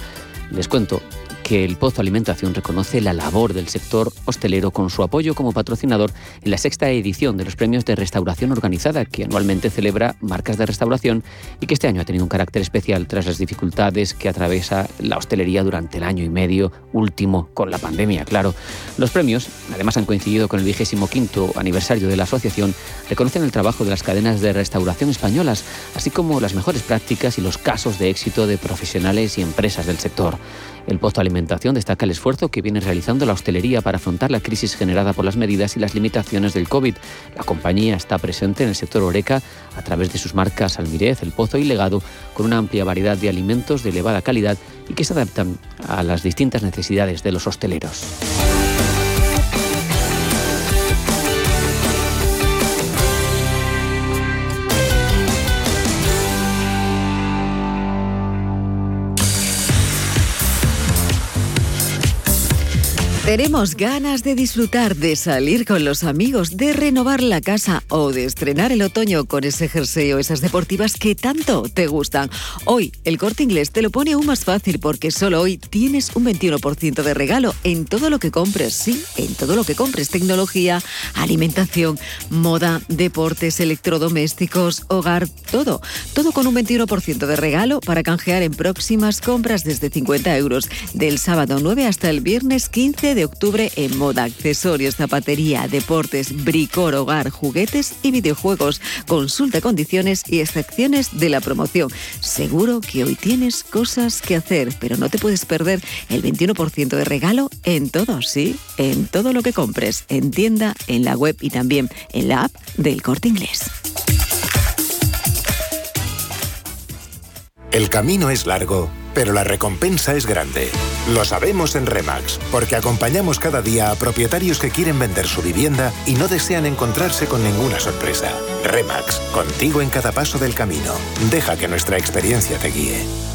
les cuento que el Pozo Alimentación reconoce la labor del sector hostelero con su apoyo como patrocinador en la sexta edición de los premios de restauración organizada, que anualmente celebra marcas de restauración y que este año ha tenido un carácter especial tras las dificultades que atraviesa la hostelería durante el año y medio último con la pandemia, claro. Los premios, además, han coincidido con el vigésimo quinto aniversario de la asociación, reconocen el trabajo de las cadenas de restauración españolas, así como las mejores prácticas y los casos de éxito de profesionales y empresas del sector. El Pozo Alimentación destaca el esfuerzo que viene realizando la hostelería para afrontar la crisis generada por las medidas y las limitaciones del COVID. La compañía está presente en el sector Oreca a través de sus marcas Almirez, El Pozo y Legado, con una amplia variedad de alimentos de elevada calidad y que se adaptan a las distintas necesidades de los hosteleros. Tenemos ganas de disfrutar, de salir con los amigos, de renovar la casa o de estrenar el otoño con ese jersey o esas deportivas que tanto te gustan. Hoy el corte inglés te lo pone aún más fácil porque solo hoy tienes un 21% de regalo en todo lo que compres, sí, en todo lo que compres, tecnología, alimentación, moda, deportes, electrodomésticos, hogar, todo. Todo con un 21% de regalo para canjear en próximas compras desde 50 euros del sábado 9 hasta el viernes 15 de octubre en moda, accesorios, zapatería, deportes, bricor, hogar, juguetes y videojuegos. Consulta condiciones y excepciones de la promoción. Seguro que hoy tienes cosas que hacer, pero no te puedes perder el 21% de regalo en todo, ¿sí? En todo lo que compres, en tienda, en la web y también en la app del corte inglés. El camino es largo pero la recompensa es grande. Lo sabemos en Remax, porque acompañamos cada día a propietarios que quieren vender su vivienda y no desean encontrarse con ninguna sorpresa. Remax, contigo en cada paso del camino. Deja que nuestra experiencia te guíe.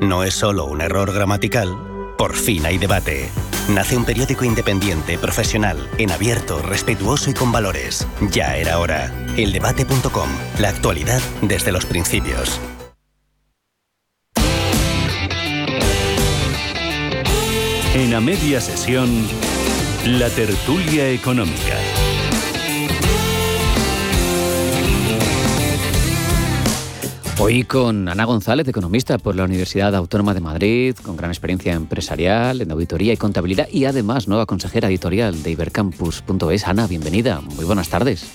no es solo un error gramatical, por fin hay debate. Nace un periódico independiente, profesional, en abierto, respetuoso y con valores. Ya era hora. Eldebate.com. La actualidad desde los principios. En a media sesión, la tertulia económica. Hoy con Ana González, economista por la Universidad Autónoma de Madrid, con gran experiencia empresarial, en auditoría y contabilidad y además nueva consejera editorial de Ibercampus.es. Ana, bienvenida. Muy buenas tardes.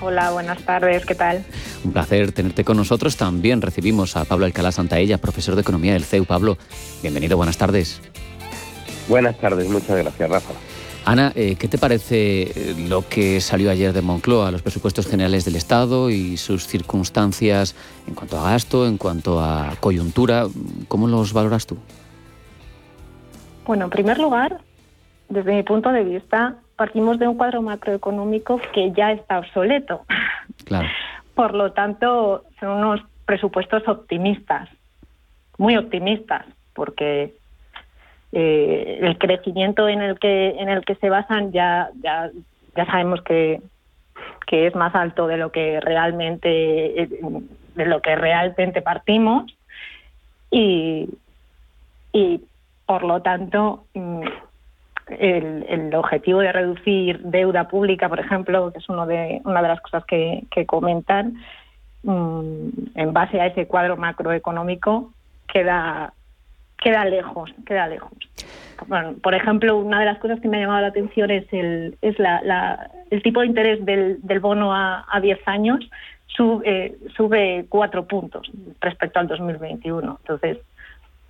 Hola, buenas tardes, ¿qué tal? Un placer tenerte con nosotros. También recibimos a Pablo Alcalá Santaella, profesor de Economía del CEU. Pablo, bienvenido, buenas tardes. Buenas tardes, muchas gracias, Rafa. Ana, eh, ¿qué te parece eh, lo que salió ayer de Moncloa, los presupuestos generales del Estado y sus circunstancias en cuanto a gasto, en cuanto a coyuntura? ¿Cómo los valoras tú? Bueno, en primer lugar, desde mi punto de vista, partimos de un cuadro macroeconómico que ya está obsoleto. Claro. Por lo tanto, son unos presupuestos optimistas, muy optimistas, porque eh, el crecimiento en el que en el que se basan ya ya, ya sabemos que, que es más alto de lo que realmente eh, de lo que realmente partimos y y por lo tanto mm, el, el, objetivo de reducir deuda pública, por ejemplo, que es uno de, una de las cosas que, que comentan, mm, en base a ese cuadro macroeconómico, queda queda lejos, queda lejos. Bueno, por ejemplo, una de las cosas que me ha llamado la atención es el, es la, el tipo de interés del, del bono a, a 10 años sube, sube cuatro puntos respecto al 2021. Entonces,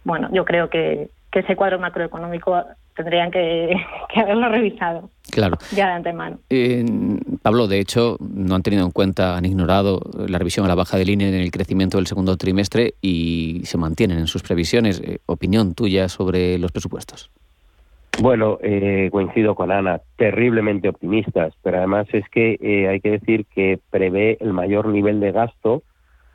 bueno, yo creo que, que ese cuadro macroeconómico tendrían que, que, haberlo revisado. Claro. Ya de antemano. Eh, Pablo, de hecho, no han tenido en cuenta, han ignorado la revisión a la baja de línea en el crecimiento del segundo trimestre y se mantienen en sus previsiones. Eh, ¿Opinión tuya sobre los presupuestos? Bueno, eh, coincido con Ana, terriblemente optimistas, pero además es que eh, hay que decir que prevé el mayor nivel de gasto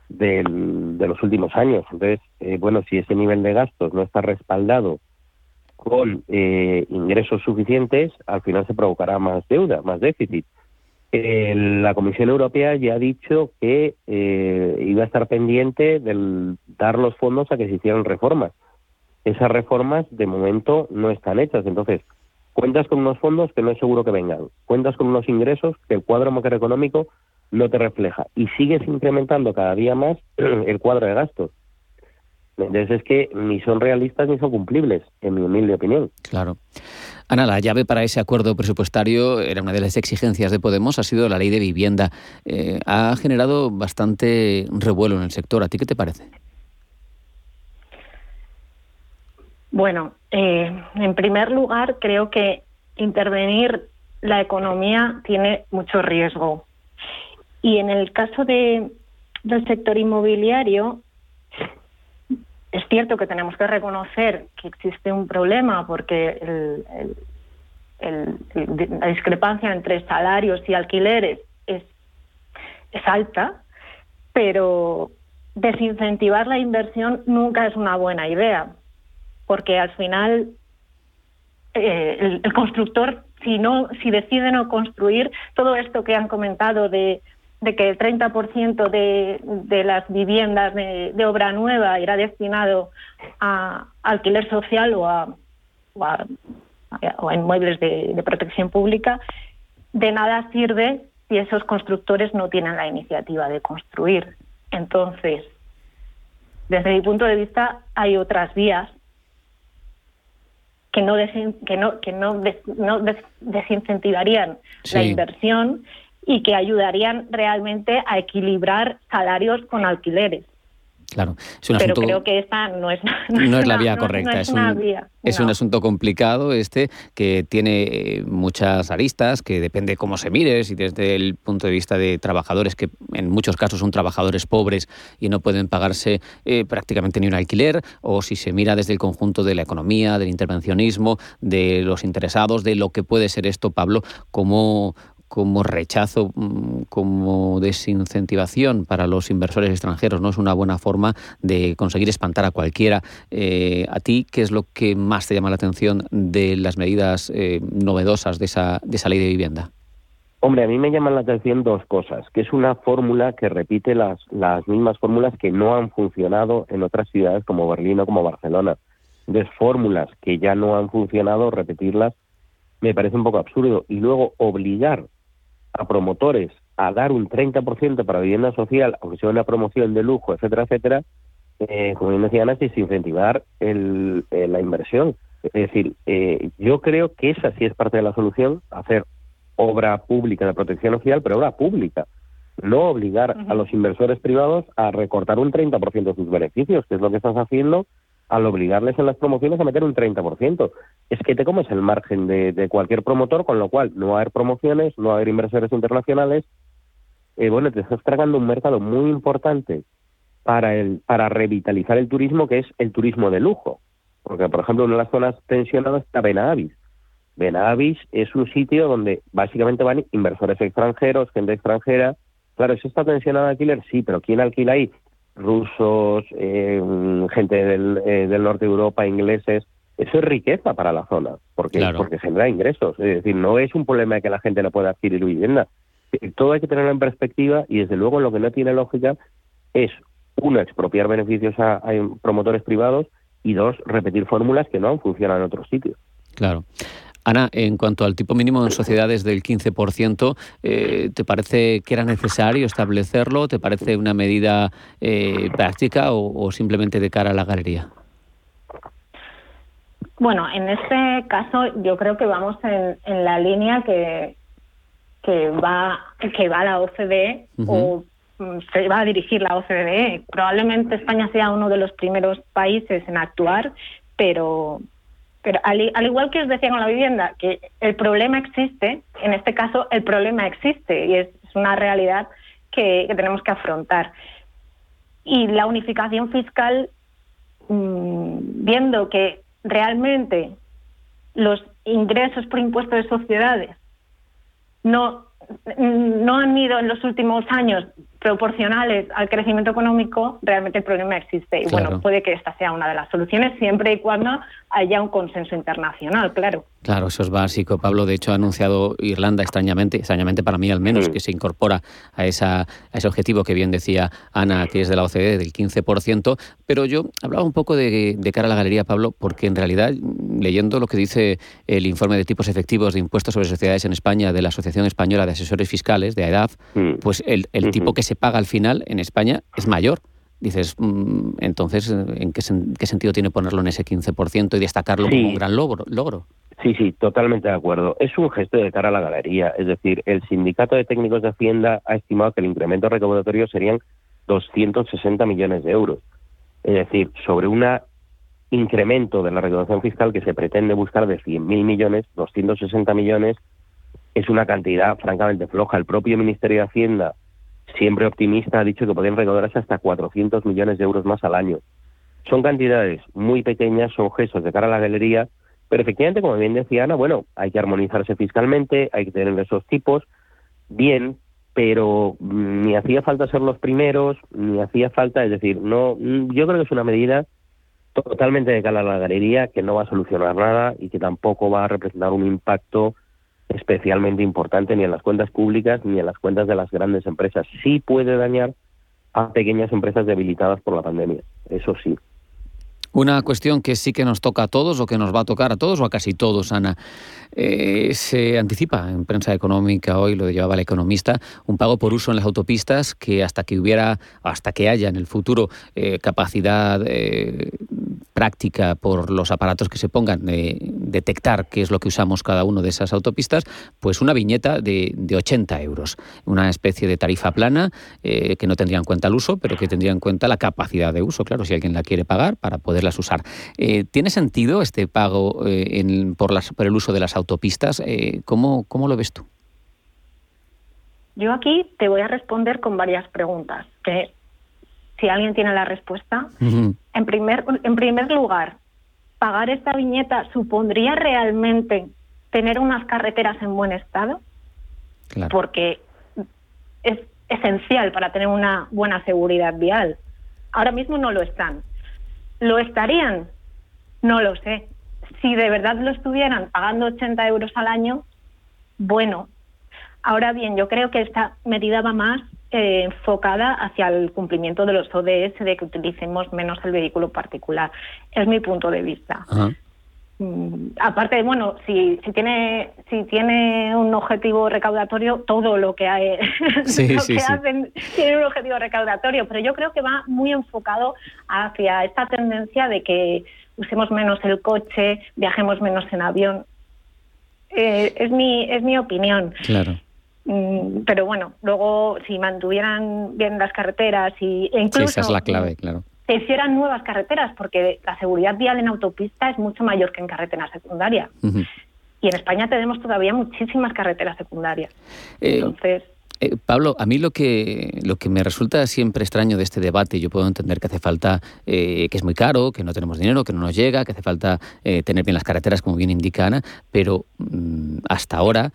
del, de los últimos años. Entonces, eh, bueno, si ese nivel de gastos no está respaldado con ingresos suficientes, al final se provocará más deuda, más déficit. Eh, la Comisión Europea ya ha dicho que eh, iba a estar pendiente de dar los fondos a que se hicieran reformas. Esas reformas de momento no están hechas, entonces cuentas con unos fondos que no es seguro que vengan, cuentas con unos ingresos que el cuadro macroeconómico no te refleja y sigues incrementando cada día más el cuadro de gastos. Entonces es que ni son realistas ni son cumplibles, en mi humilde opinión. Claro. Ana, la llave para ese acuerdo presupuestario era una de las exigencias de Podemos, ha sido la ley de vivienda. Eh, ha generado bastante revuelo en el sector. ¿A ti qué te parece? Bueno, eh, en primer lugar, creo que intervenir la economía tiene mucho riesgo. Y en el caso de, del sector inmobiliario, es cierto que tenemos que reconocer que existe un problema porque la discrepancia entre salarios y alquileres es, es alta, pero desincentivar la inversión nunca es una buena idea, porque al final eh, el, el, constructor, si no, si decide no construir, todo esto que han comentado de de que el 30% de, de las viviendas de, de, obra nueva irá destinado a alquiler social o a, o a, o a inmuebles de, de, protección pública, de nada sirve si esos constructores no tienen la iniciativa de construir. Entonces, desde mi punto de vista, hay otras vías que no, que no, que no, no desincentivarían la inversión y que ayudarían realmente a equilibrar salarios con alquileres. Claro, es un Pero asunto... creo que esta no es, no es la vía correcta. es, un, una vía, es un asunto complicado este que tiene eh, muchas aristas, que depende cómo se mire, si desde el punto de vista de trabajadores que en muchos casos son trabajadores pobres y no pueden pagarse eh, prácticamente ni un alquiler, o si se mira desde el conjunto de la economía, del intervencionismo, de los interesados, de lo que puede ser esto, Pablo, como como rechazo, mm, como desincentivación para los inversores extranjeros. No es una buena forma de conseguir espantar a cualquiera. Eh, ¿A ti qué es lo que más te llama la atención de las medidas eh, novedosas de esa, de esa ley de vivienda? Hombre, a mí me llaman la atención dos cosas, que es una fórmula que repite las, las mismas fórmulas que no han funcionado en otras ciudades como Berlín o como Barcelona. Entonces, fórmulas que ya no han funcionado, repetirlas, me parece un poco absurdo. Y luego obligar a promotores a dar un 30% para vivienda social, aunque sea una promoción de lujo, etcétera, etcétera, eh, como bien decía es incentivar el, eh, la inversión. Es decir, eh, yo creo que esa sí es parte de la solución, hacer obra pública de protección social, pero obra pública. No obligar a los inversores privados a recortar un 30% de sus beneficios, que es lo que estás haciendo al obligarles en las promociones a meter un 30%. Es que te comes el margen de, cualquier promotor, con lo cual no va a haber promociones, no va a haber inversores internacionales. Eh, bueno, te estás tragando un mercado muy importante para, el, para revitalizar el turismo, que es el turismo de lujo. Porque, por ejemplo, una de las zonas tensionadas está Benavis. Benavis es un sitio donde básicamente van inversores extranjeros, gente extranjera. Claro, ¿eso está tensionado alquiler? Sí, pero ¿quién alquila ahí? Rusos, eh, gente del, eh, del, norte de Europa, ingleses. Eso es riqueza para la zona, porque, porque genera ingresos. Es decir, no es un problema de que la gente no pueda adquirir vivienda. Todo hay que tenerlo en perspectiva y, desde luego, lo que no tiene lógica es, uno, expropiar beneficios a, a promotores privados y dos, repetir fórmulas que no han funcionado en otros sitios. Claro. Ana, en cuanto al tipo mínimo en sociedades del 15%, eh, ¿te parece que era necesario establecerlo? ¿Te parece una medida eh, práctica o, simplemente de cara a la galería? Bueno, en este caso yo creo que vamos en, la línea que, que va que va la OCDE o mm, se va a dirigir la OCDE. Probablemente España sea uno de los primeros países en actuar, pero pero al, igual que os decía con la vivienda, que el problema existe, en este caso el problema existe y es, una realidad que, tenemos que afrontar. Y la unificación fiscal, mm, viendo que realmente los ingresos por impuesto de sociedades no, no han ido en los últimos años proporcionales al crecimiento económico, realmente el problema existe. Y bueno, puede que esta sea una de las soluciones siempre y cuando haya un consenso internacional, claro. Claro, eso es básico. Pablo, de hecho, ha anunciado Irlanda extrañamente, extrañamente para mí al menos, que se incorpora a, esa, a ese objetivo que bien decía Ana, que es de la OCDE, del 15%. Pero yo hablaba un poco de, cara a la galería, Pablo, porque en realidad, leyendo lo que dice el informe de tipos efectivos de impuestos sobre sociedades en España de la Asociación Española de Asesores Fiscales, de AEDAF, mm. pues el, tipo que se paga al final en España es mayor dices, mm, entonces, ¿en qué, sentido tiene ponerlo en ese 15% y destacarlo como un gran logro, logro? Sí, sí, totalmente de acuerdo. Es un gesto de cara a la galería. Es decir, el Sindicato de Técnicos de Hacienda ha estimado que el incremento recaudatorio serían 260 millones de euros. Es decir, sobre un incremento de la recaudación fiscal que se pretende buscar de 100.000 millones, 260 millones es una cantidad francamente floja. El propio Ministerio de Hacienda, siempre optimista, ha dicho que podrían recaudarse hasta 400 millones de euros más al año. Son cantidades muy pequeñas, son gestos de cara a la galería pero efectivamente, como bien decía Ana, bueno, hay que armonizarse fiscalmente, hay que tener esos tipos, bien, pero mm, ni hacía falta ser los primeros, ni hacía falta, es decir, no, mm, yo creo que es una medida totalmente de cara a la galería que no va a solucionar nada y que tampoco va a representar un impacto especialmente importante ni en las cuentas públicas ni en las cuentas de las grandes empresas. Sí puede dañar a pequeñas empresas debilitadas por la pandemia, eso sí. Una cuestión que sí que nos toca a todos o que nos va a tocar a todos o a casi todos, Ana. Eh, se anticipa en prensa económica hoy, lo llevaba el economista, un pago por uso en las autopistas que hasta que hubiera, hasta que haya en el futuro eh, capacidad eh, práctica por los aparatos que se pongan de detectar qué es lo que usamos cada uno de esas autopistas, pues una viñeta de, de 80 euros, una especie de tarifa plana que no tendría en cuenta el uso, pero que tendría en cuenta la capacidad de uso, claro, si alguien la quiere pagar para poderlas usar. ¿Tiene sentido este pago por, las, por el uso de las autopistas? autopistas. Eh, ¿cómo, ¿Cómo lo ves tú? Yo aquí te voy a responder con varias preguntas, que si alguien tiene la respuesta. En, primer, en primer lugar, ¿pagar esta viñeta supondría realmente tener unas carreteras en buen estado? Porque es esencial para tener una buena seguridad vial. Ahora mismo no lo están. ¿Lo estarían? No lo sé si de verdad lo estuvieran pagando 80 euros al año, bueno. Ahora bien, yo creo que esta medida va más eh, enfocada hacia el cumplimiento de los ODS de que utilicemos menos el vehículo particular. Es mi punto de vista. Mm, aparte, bueno, si, si tiene si tiene un objetivo recaudatorio, todo lo que, hay, hacen tiene un objetivo recaudatorio, pero yo creo que va muy enfocado hacia esta tendencia de que usemos menos el coche, viajemos menos en avión. Eh, es, mi, es mi opinión. Claro. Mm, pero bueno, luego si mantuvieran bien las carreteras y, e incluso... esa es la clave, claro. Se hicieran nuevas carreteras, porque la seguridad vial en autopista es mucho mayor que en carretera secundaria. Y en España tenemos todavía muchísimas carreteras secundarias. Eh, Entonces... Eh, Pablo, a mí lo que, lo que me resulta siempre extraño de este debate, yo puedo entender que hace falta, eh, que es muy caro, que no tenemos dinero, que no nos llega, que hace falta eh, tener bien las carreteras, como bien indica Ana, pero mm, hasta ahora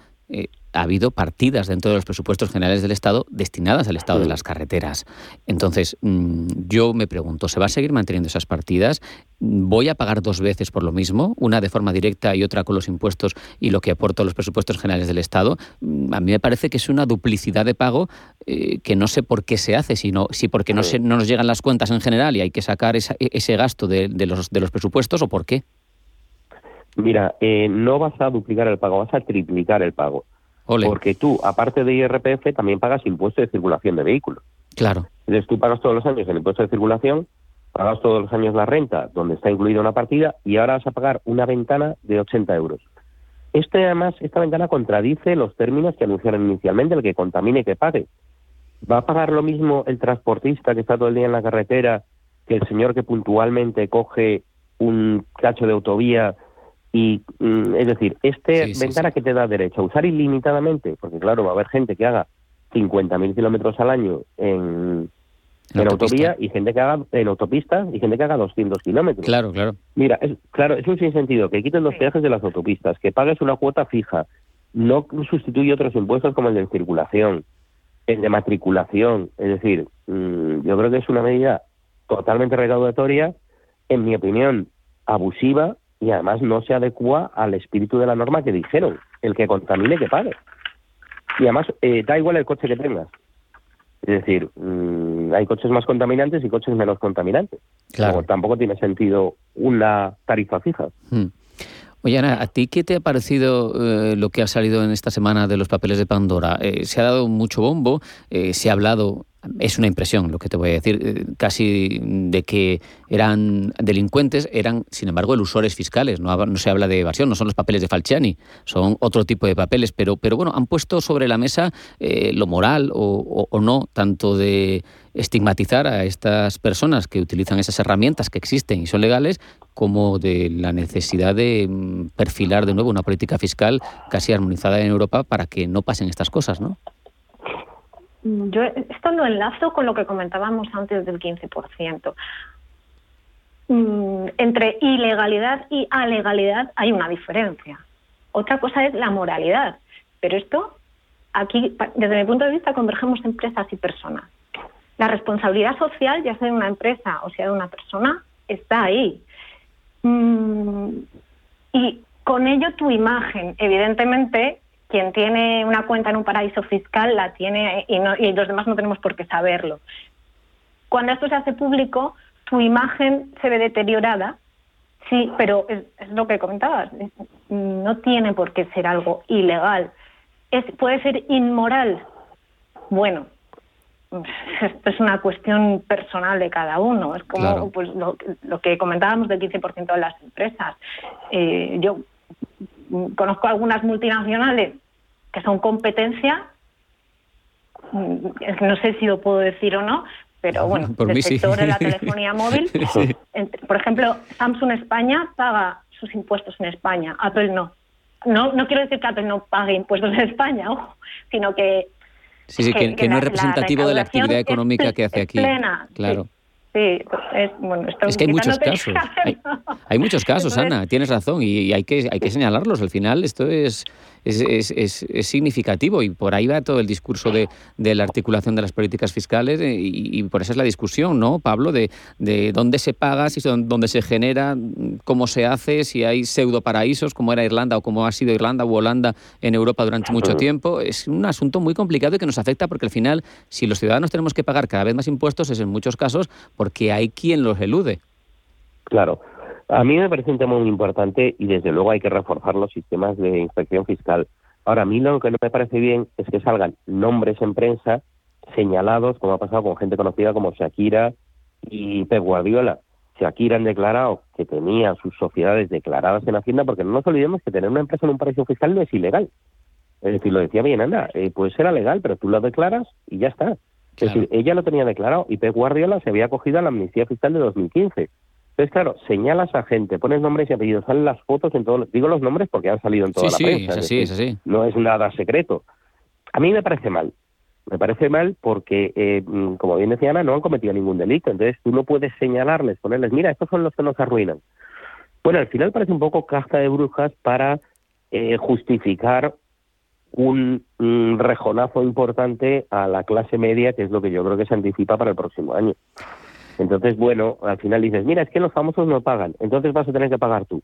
ha habido partidas dentro de los presupuestos generales del Estado destinadas al estado de las carreteras. Entonces, mm, yo me pregunto, ¿se va a seguir manteniendo esas partidas? ¿Voy a pagar dos veces por lo mismo? Una de forma directa y otra con los impuestos y lo que aporto a los presupuestos generales del Estado. Mm, a mí me parece que es una duplicidad de pago eh, que no sé por qué se hace, sino si porque no, se, no nos llegan las cuentas en general y hay que sacar e, ese gasto de, los, de los presupuestos o por qué. Mira, eh, no vas a duplicar el pago, vas a triplicar el pago. Porque tú, aparte de IRPF, también pagas impuesto de circulación de vehículos. Claro. Entonces tú pagas todos los años el impuesto de circulación, pagas todos los años la renta, donde está incluida una partida, y ahora vas a pagar una ventana de 80 euros. Este, además, esta ventana contradice los términos que anunciaron inicialmente, el que contamine que pague. ¿Va a pagar lo mismo el transportista que está todo el día en la carretera que el señor que puntualmente coge un cacho de autovía y mm, es decir, este ventana que te da derecho a usar ilimitadamente, porque claro, va a haber gente que haga 50.000 kilómetros al año en, en, autovía y gente que haga en autopistas y gente que haga 200 kilómetros. Claro, claro. Mira, es, claro, es un sinsentido que quiten los peajes de las autopistas, que pagues una cuota fija, no sustituye otros impuestos como el de circulación, el de matriculación. Es decir, mm, yo creo que es una medida totalmente recaudatoria, en mi opinión, abusiva y además no se adecua al espíritu de la norma que dijeron, el que contamine que pague. Y además eh, da igual el coche que tengas. Es decir, mm, hay coches más contaminantes y coches menos contaminantes. Claro. tampoco tiene sentido una tarifa fija. Hmm. Oye, Ana, ¿a ti qué te ha parecido eh, lo que ha salido en esta semana de los papeles de Pandora? Eh, se ha dado mucho bombo, se ha hablado es una impresión lo que te voy a decir, eh, casi de que eran delincuentes, eran, sin embargo, elusores fiscales. No, se habla de evasión, no son los papeles de Falciani, son otro tipo de papeles, pero, pero bueno, han puesto sobre la mesa eh, lo moral o, no, tanto de estigmatizar a estas personas que utilizan esas herramientas que existen y son legales, como de la necesidad de mm, perfilar de nuevo una política fiscal casi armonizada en Europa para que no pasen estas cosas, ¿no? Mm, yo esto lo enlazo con lo que comentábamos antes del 15%. Mm, entre ilegalidad y alegalidad hay una diferencia. Otra cosa es la moralidad. Pero esto, aquí, desde mi punto de vista, convergemos empresas y personas. La responsabilidad social, ya sea de una empresa o sea de una persona, está ahí. Mm, y con ello tu imagen, evidentemente, quien tiene una cuenta en un paraíso fiscal la tiene y, los demás no tenemos por qué saberlo. Cuando esto se hace público, tu imagen se ve deteriorada, sí, pero es, lo que comentabas, no tiene por qué ser algo ilegal. Es, puede ser inmoral. Bueno, esto es una cuestión personal de cada uno. Es como pues, lo, que comentábamos del 15% de las empresas. Eh, yo conozco algunas multinacionales que son competencia, no sé si lo puedo decir o no, pero bueno, el sector de la telefonía móvil, por ejemplo, Samsung España paga sus impuestos en España, Apple no. No, no quiero decir que Apple no pague impuestos en España, sino que Sí, sí, que, no es representativo de la actividad económica que hace aquí. Claro. Sí, es, bueno, es que hay muchos casos. Hay, muchos casos, Ana, tienes razón, y hay que, hay que señalarlos. Al final, esto es, es, es, es, significativo y por ahí va todo el discurso de, de la articulación de las políticas fiscales eh, y, por eso es la discusión, ¿no, Pablo? De, de dónde se paga, si dónde se genera, cómo se hace, si hay pseudo paraísos como era Irlanda o como ha sido Irlanda u Holanda en Europa durante mucho tiempo. Es un asunto muy complicado y que nos afecta porque al final, si los ciudadanos tenemos que pagar cada vez más impuestos, es en muchos casos porque hay quien los elude. Claro. A mí me parece un tema muy importante y desde luego hay que reforzar los sistemas de inspección fiscal. Ahora, a mí lo que no me parece bien es que salgan nombres en prensa señalados, como ha pasado con gente conocida como Shakira y Pep Guardiola. Shakira han declarado que tenía sus sociedades declaradas en Hacienda, porque no nos olvidemos que tener una empresa en un paraíso fiscal no es ilegal. Es decir, lo decía bien Ana, eh, pues era legal, pero tú lo declaras y ya está. Es decir, ella lo tenía declarado y Pep Guardiola se había acogido a la amnistía fiscal de 2015. Entonces, claro, señalas a gente, pones nombres y apellidos, salen las fotos en todo. Digo los nombres porque han salido en toda la prensa. Sí, es así, No es nada secreto. A mí me parece mal. Me parece mal porque, eh, mm, como bien decía Ana, no han cometido ningún delito. Entonces, tú no puedes señalarles, ponerles, mira, estos son los que nos arruinan. Bueno, al final parece un poco caja de brujas para eh, justificar un, un, rejonazo importante a la clase media, que es lo que yo creo que se anticipa para el próximo año. Entonces, bueno, al final dices, mira, es que los famosos no pagan, entonces vas a tener que pagar tú.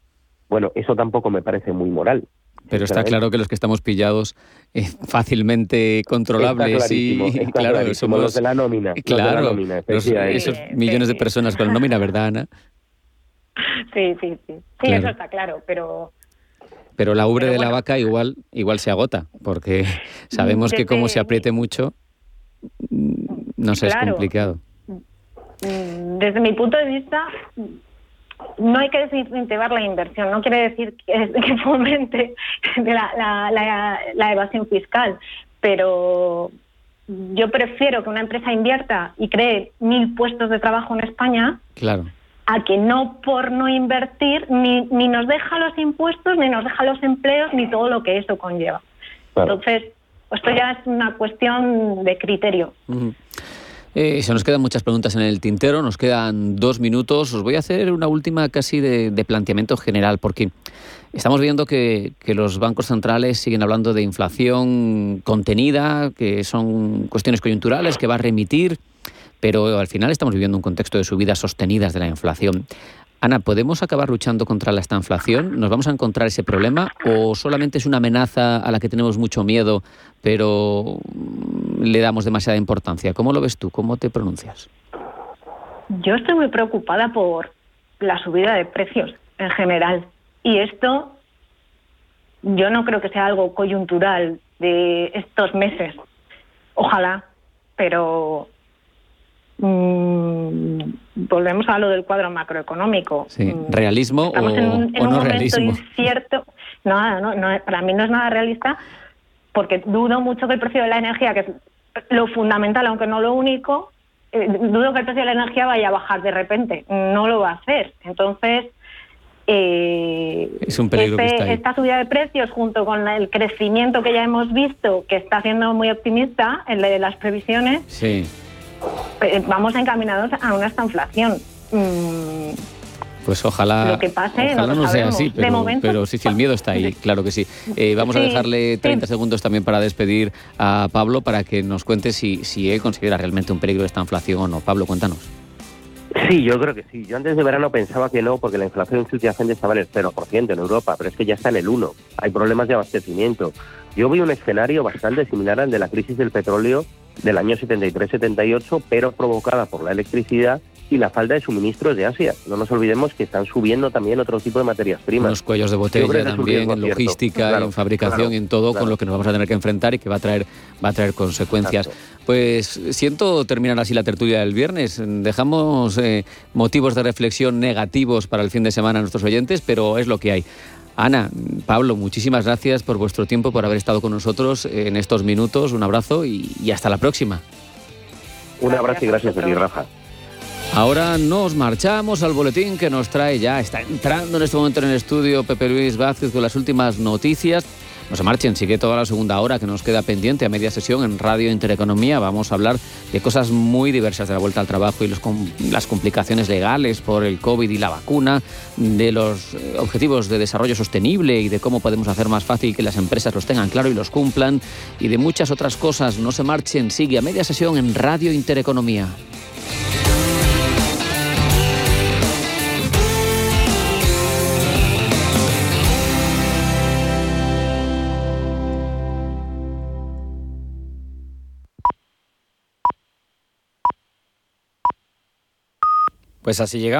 Bueno, eso tampoco me parece muy moral. Pero está claro que los que estamos pillados eh, fácilmente controlables y claro, somos los de la nómina. Claro, esos millones de personas con la nómina, ¿verdad, Ana? Sí, sí, sí. Sí, eso está claro, pero pero la ubre de la vaca igual igual se agota, porque sabemos que como se apriete mucho, no sé, es complicado. Mm, desde mi punto de vista, no hay que desincentivar la inversión, no quiere decir que, fomente la, evasión fiscal, pero yo prefiero que una empresa invierta y cree mil puestos de trabajo en España claro. A que no por no invertir ni, ni nos deja los impuestos, ni nos deja los empleos, ni todo lo que eso conlleva. Entonces, esto ya es una cuestión de criterio. Eh, se nos quedan muchas preguntas en el tintero, nos quedan dos minutos. Os voy a hacer una última casi de, planteamiento general, porque estamos viendo que, los bancos centrales siguen hablando de inflación contenida, que son cuestiones coyunturales, que va a remitir, pero al final estamos viviendo un contexto de subidas sostenidas de la inflación. Ana, ¿podemos acabar luchando contra esta inflación? ¿Nos vamos a encontrar ese problema o solamente es una amenaza a la que tenemos mucho miedo, pero mm, le damos demasiada importancia? ¿Cómo lo ves tú? ¿Cómo te pronuncias? Yo estoy muy preocupada por la subida de precios en general y esto yo no creo que sea algo coyuntural de estos meses. Ojalá, pero mm, volvemos a lo del cuadro macroeconómico. Mm, ¿Realismo o, en un, no momento realismo? incierto. No, no, para mí no es nada realista porque dudo mucho que el precio de la energía, que es lo fundamental, aunque no lo único, eh, dudo que el precio de la energía vaya a bajar de repente. No lo va a hacer. Entonces, eh, es un peligro esta subida de precios junto con el crecimiento que ya hemos visto, que está siendo muy optimista, de las previsiones, sí vamos encaminados a una estanflación. Mm, pues ojalá, lo que pase, no, sea así, pero, sí, sí, el miedo está ahí, claro que sí. Eh, vamos a dejarle 30 segundos también para despedir a Pablo para que nos cuente si, si él considera realmente un peligro esta inflación o no. Pablo, cuéntanos. Sí, yo creo que sí. Yo antes de verano pensaba que no, porque la inflación subyacente estaba en el 0% en Europa, pero es que ya está en el 1%. Hay problemas de abastecimiento. Yo vi un escenario bastante similar al de la crisis del petróleo del año 73-78, pero provocada por la electricidad y la falta de suministros de Asia. No nos olvidemos que están subiendo también otro tipo de materias primas. Los cuellos de botella también, en logística, en fabricación, en todo, con lo que nos vamos a tener que enfrentar y que va a traer, va a traer consecuencias. Pues siento terminar así la tertulia del viernes. Dejamos eh, motivos de reflexión negativos para el fin de semana a nuestros oyentes, pero es lo que hay. Ana, Pablo, muchísimas gracias por vuestro tiempo, por haber estado con nosotros en estos minutos. Un abrazo y, hasta la próxima. Un abrazo y gracias a ti, Rafa. Ahora nos marchamos al boletín que nos trae ya, está entrando en este momento en el estudio Pepe Luis Vázquez con las últimas noticias. No se marchen, sigue toda la segunda hora que nos queda pendiente a media sesión en Radio Intereconomía. Vamos a hablar de cosas muy diversas de la vuelta al trabajo y las complicaciones legales por el COVID y la vacuna, de los eh, objetivos de desarrollo sostenible y de cómo podemos hacer más fácil que las empresas los tengan claro y los cumplan, y de muchas otras cosas. No se marchen, sigue a media sesión en Radio Intereconomía. Pues así llegamos.